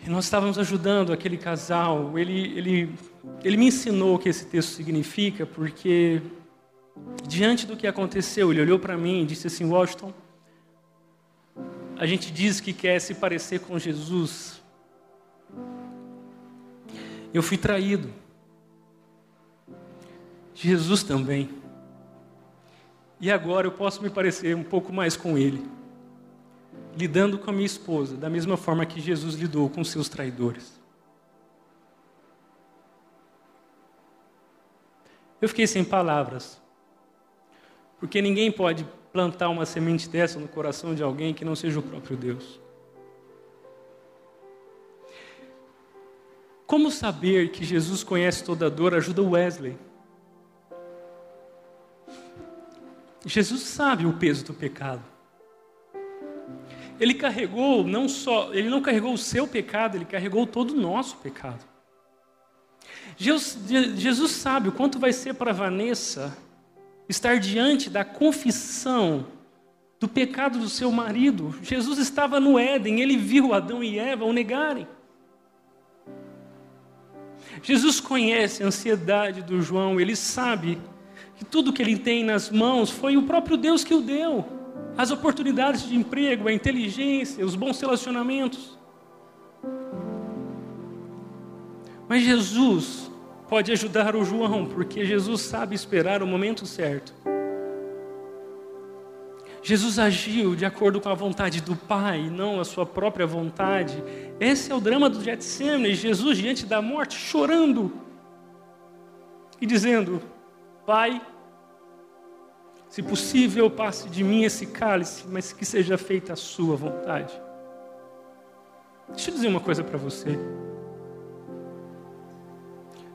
E nós estávamos ajudando aquele casal. Ele, ele, ele me ensinou o que esse texto significa, porque diante do que aconteceu, ele olhou para mim e disse assim: Washington, a gente diz que quer se parecer com Jesus. Eu fui traído. Jesus também. E agora eu posso me parecer um pouco mais com Ele lidando com a minha esposa da mesma forma que Jesus lidou com seus traidores. Eu fiquei sem palavras, porque ninguém pode plantar uma semente dessa no coração de alguém que não seja o próprio Deus. Como saber que Jesus conhece toda a dor ajuda Wesley. Jesus sabe o peso do pecado. Ele carregou não só, ele não carregou o seu pecado, ele carregou todo o nosso pecado. Jesus sabe o quanto vai ser para Vanessa estar diante da confissão do pecado do seu marido. Jesus estava no Éden, ele viu Adão e Eva o negarem. Jesus conhece a ansiedade do João, ele sabe que tudo que ele tem nas mãos foi o próprio Deus que o deu as oportunidades de emprego, a inteligência, os bons relacionamentos. Mas Jesus pode ajudar o João, porque Jesus sabe esperar o momento certo. Jesus agiu de acordo com a vontade do Pai, não a sua própria vontade. Esse é o drama do Getsemane, Jesus diante da morte, chorando e dizendo: Pai, se possível, passe de mim esse cálice, mas que seja feita a sua vontade. Deixa eu dizer uma coisa para você.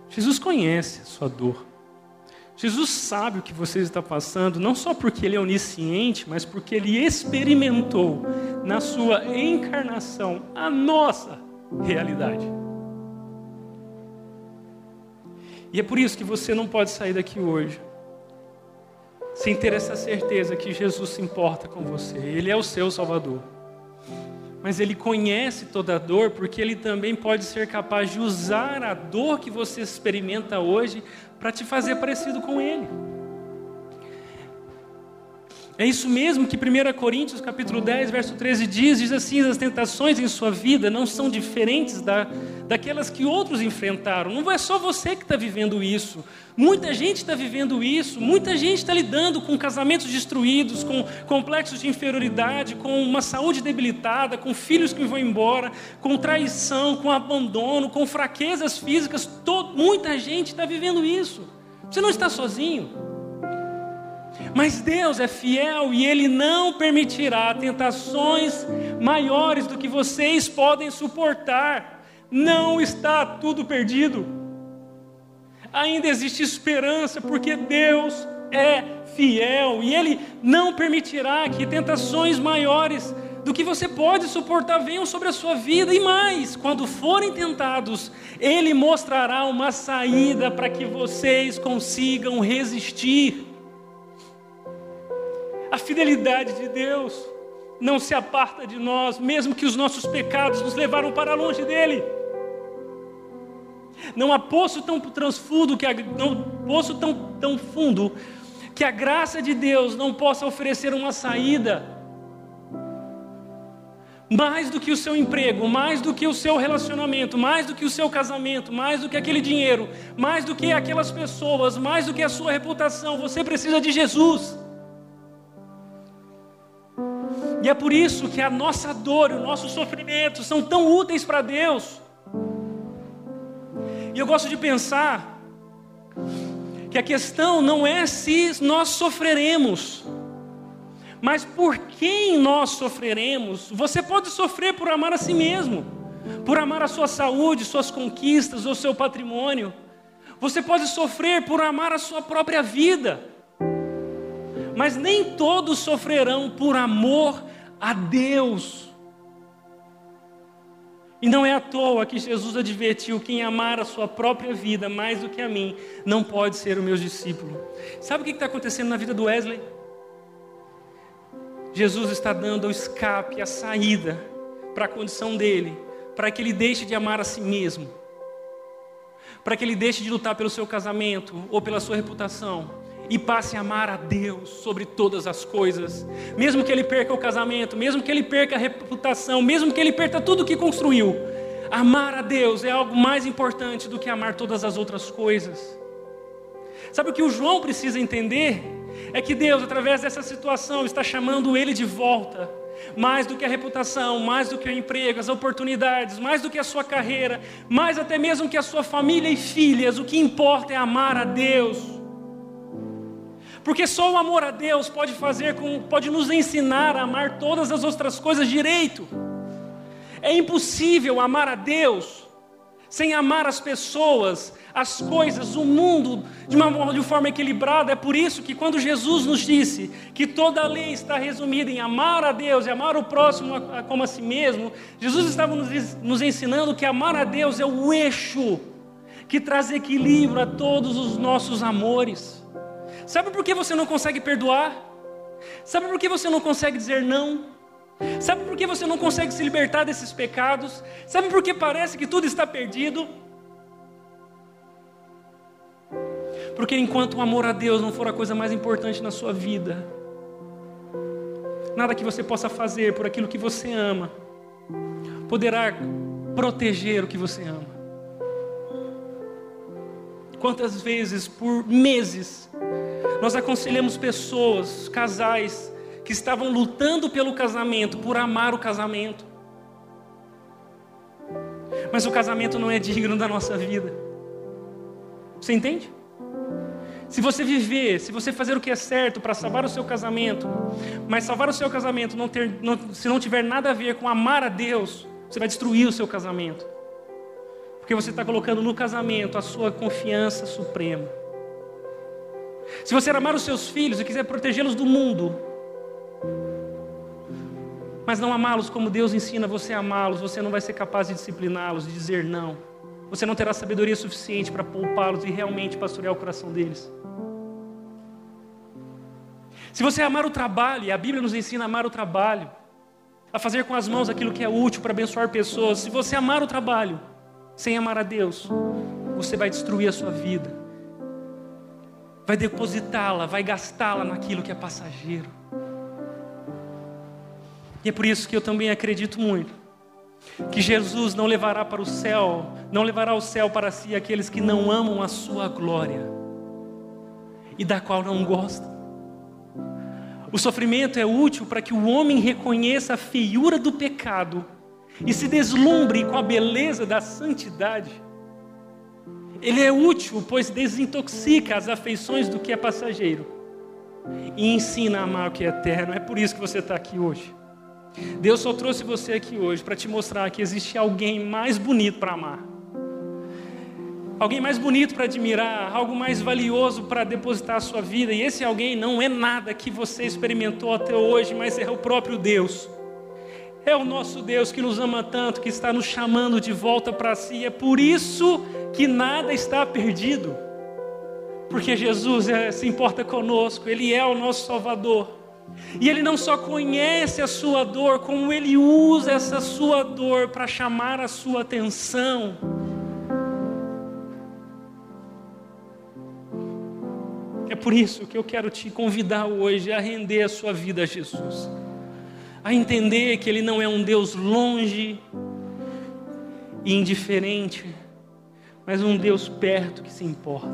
Jesus conhece a sua dor. Jesus sabe o que você está passando, não só porque Ele é onisciente, mas porque Ele experimentou na sua encarnação a nossa realidade. E é por isso que você não pode sair daqui hoje sem ter essa certeza que Jesus se importa com você, Ele é o seu Salvador. Mas Ele conhece toda a dor, porque Ele também pode ser capaz de usar a dor que você experimenta hoje para te fazer parecido com Ele. É isso mesmo que 1 Coríntios capítulo 10, verso 13 diz, diz assim, as tentações em sua vida não são diferentes da, daquelas que outros enfrentaram. Não é só você que está vivendo isso. Muita gente está vivendo isso, muita gente está lidando com casamentos destruídos, com complexos de inferioridade, com uma saúde debilitada, com filhos que vão embora, com traição, com abandono, com fraquezas físicas. Todo, muita gente está vivendo isso. Você não está sozinho. Mas Deus é fiel e Ele não permitirá tentações maiores do que vocês podem suportar. Não está tudo perdido. Ainda existe esperança, porque Deus é fiel e Ele não permitirá que tentações maiores do que você pode suportar venham sobre a sua vida. E mais, quando forem tentados, Ele mostrará uma saída para que vocês consigam resistir. A fidelidade de Deus não se aparta de nós, mesmo que os nossos pecados nos levaram para longe dele. Não há poço tão transfundo que a, não, poço tão, tão fundo que a graça de Deus não possa oferecer uma saída. Mais do que o seu emprego, mais do que o seu relacionamento, mais do que o seu casamento, mais do que aquele dinheiro, mais do que aquelas pessoas, mais do que a sua reputação, você precisa de Jesus. E é por isso que a nossa dor, o nosso sofrimento são tão úteis para Deus. E eu gosto de pensar que a questão não é se nós sofreremos, mas por quem nós sofreremos. Você pode sofrer por amar a si mesmo, por amar a sua saúde, suas conquistas ou seu patrimônio. Você pode sofrer por amar a sua própria vida. Mas nem todos sofrerão por amor a Deus. E não é à toa que Jesus advertiu: quem amar a sua própria vida mais do que a mim, não pode ser o meu discípulo. Sabe o que está acontecendo na vida do Wesley? Jesus está dando o escape, a saída para a condição dele, para que ele deixe de amar a si mesmo, para que ele deixe de lutar pelo seu casamento ou pela sua reputação e passe a amar a Deus sobre todas as coisas, mesmo que ele perca o casamento, mesmo que ele perca a reputação, mesmo que ele perca tudo que construiu. Amar a Deus é algo mais importante do que amar todas as outras coisas. Sabe o que o João precisa entender? É que Deus, através dessa situação, está chamando ele de volta mais do que a reputação, mais do que o emprego, as oportunidades, mais do que a sua carreira, mais até mesmo que a sua família e filhas, o que importa é amar a Deus. Porque só o amor a Deus pode fazer com, pode nos ensinar a amar todas as outras coisas direito. É impossível amar a Deus sem amar as pessoas, as coisas, o mundo de uma, de forma equilibrada. É por isso que quando Jesus nos disse que toda a lei está resumida em amar a Deus e amar o próximo como a si mesmo, Jesus estava nos, nos ensinando que amar a Deus é o eixo que traz equilíbrio a todos os nossos amores. Sabe por que você não consegue perdoar? Sabe por que você não consegue dizer não? Sabe por que você não consegue se libertar desses pecados? Sabe por que parece que tudo está perdido? Porque enquanto o amor a Deus não for a coisa mais importante na sua vida, nada que você possa fazer por aquilo que você ama poderá proteger o que você ama. Quantas vezes por meses nós aconselhamos pessoas, casais, que estavam lutando pelo casamento, por amar o casamento. Mas o casamento não é digno da nossa vida. Você entende? Se você viver, se você fazer o que é certo para salvar o seu casamento, mas salvar o seu casamento não ter, não, se não tiver nada a ver com amar a Deus, você vai destruir o seu casamento. Porque você está colocando no casamento a sua confiança suprema. Se você amar os seus filhos e quiser protegê-los do mundo, mas não amá-los como Deus ensina você a amá-los, você não vai ser capaz de discipliná-los, de dizer não. Você não terá sabedoria suficiente para poupá-los e realmente pastorear o coração deles. Se você amar o trabalho, e a Bíblia nos ensina a amar o trabalho, a fazer com as mãos aquilo que é útil para abençoar pessoas, se você amar o trabalho sem amar a Deus, você vai destruir a sua vida, vai depositá-la, vai gastá-la naquilo que é passageiro. E é por isso que eu também acredito muito que Jesus não levará para o céu, não levará o céu para si aqueles que não amam a sua glória e da qual não gostam. O sofrimento é útil para que o homem reconheça a feiura do pecado e se deslumbre com a beleza da santidade. Ele é útil, pois desintoxica as afeições do que é passageiro e ensina a amar o que é eterno. É por isso que você está aqui hoje. Deus só trouxe você aqui hoje para te mostrar que existe alguém mais bonito para amar. Alguém mais bonito para admirar, algo mais valioso para depositar a sua vida, e esse alguém não é nada que você experimentou até hoje, mas é o próprio Deus. É o nosso Deus que nos ama tanto, que está nos chamando de volta para si. É por isso que nada está perdido. Porque Jesus é, se importa conosco, Ele é o nosso Salvador. E ele não só conhece a sua dor, como ele usa essa sua dor para chamar a sua atenção. É por isso que eu quero te convidar hoje a render a sua vida a Jesus, a entender que Ele não é um Deus longe e indiferente, mas um Deus perto que se importa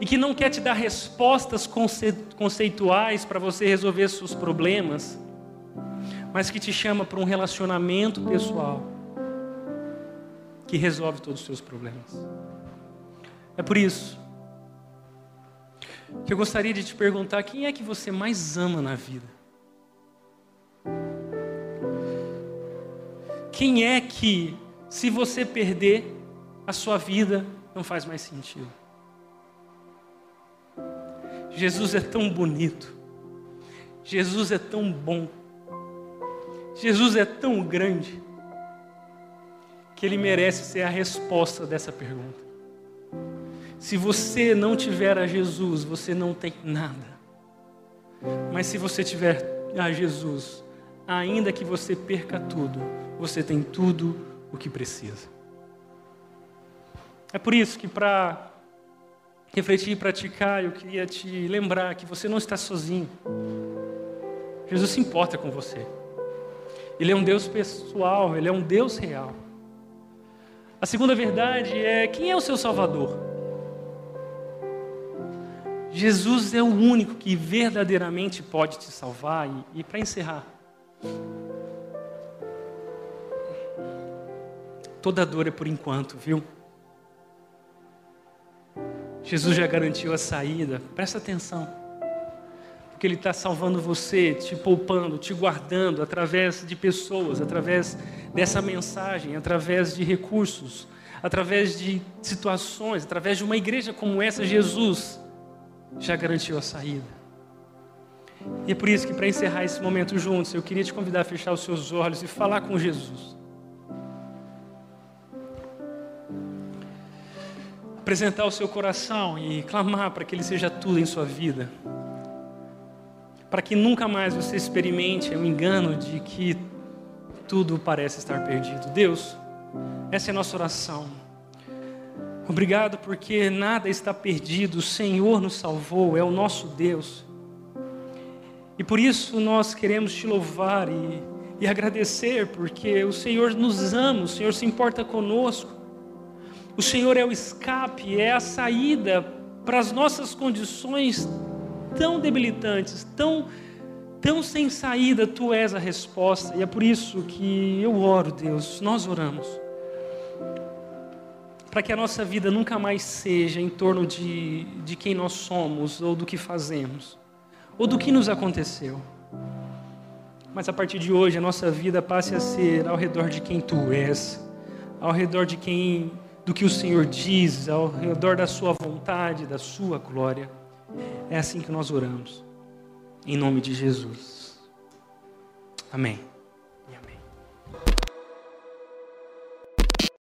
e que não quer te dar respostas conceituais para você resolver seus problemas, mas que te chama para um relacionamento pessoal que resolve todos os seus problemas. É por isso que eu gostaria de te perguntar: quem é que você mais ama na vida? Quem é que, se você perder, a sua vida não faz mais sentido? Jesus é tão bonito. Jesus é tão bom. Jesus é tão grande que ele merece ser a resposta dessa pergunta. Se você não tiver a Jesus, você não tem nada. Mas se você tiver a Jesus, ainda que você perca tudo, você tem tudo o que precisa. É por isso que, para refletir e praticar, eu queria te lembrar que você não está sozinho. Jesus se importa com você. Ele é um Deus pessoal, ele é um Deus real. A segunda verdade é: quem é o seu Salvador? Jesus é o único que verdadeiramente pode te salvar. E, e para encerrar, toda dor é por enquanto, viu? Jesus já garantiu a saída, presta atenção porque Ele está salvando você, te poupando, te guardando através de pessoas, através dessa mensagem, através de recursos, através de situações, através de uma igreja como essa, Jesus já garantiu a saída. E é por isso que, para encerrar esse momento juntos, eu queria te convidar a fechar os seus olhos e falar com Jesus. Apresentar o seu coração e clamar para que Ele seja tudo em sua vida para que nunca mais você experimente o engano de que tudo parece estar perdido. Deus, essa é a nossa oração. Obrigado porque nada está perdido, o Senhor nos salvou, é o nosso Deus. E por isso nós queremos te louvar e, e agradecer, porque o Senhor nos ama, o Senhor se importa conosco. O Senhor é o escape, é a saída para as nossas condições tão debilitantes, tão, tão sem saída, tu és a resposta. E é por isso que eu oro, Deus, nós oramos. Para que a nossa vida nunca mais seja em torno de, de quem nós somos, ou do que fazemos, ou do que nos aconteceu. Mas a partir de hoje a nossa vida passe a ser ao redor de quem tu és, ao redor de quem do que o Senhor diz, ao redor da sua vontade, da sua glória. É assim que nós oramos. Em nome de Jesus. Amém.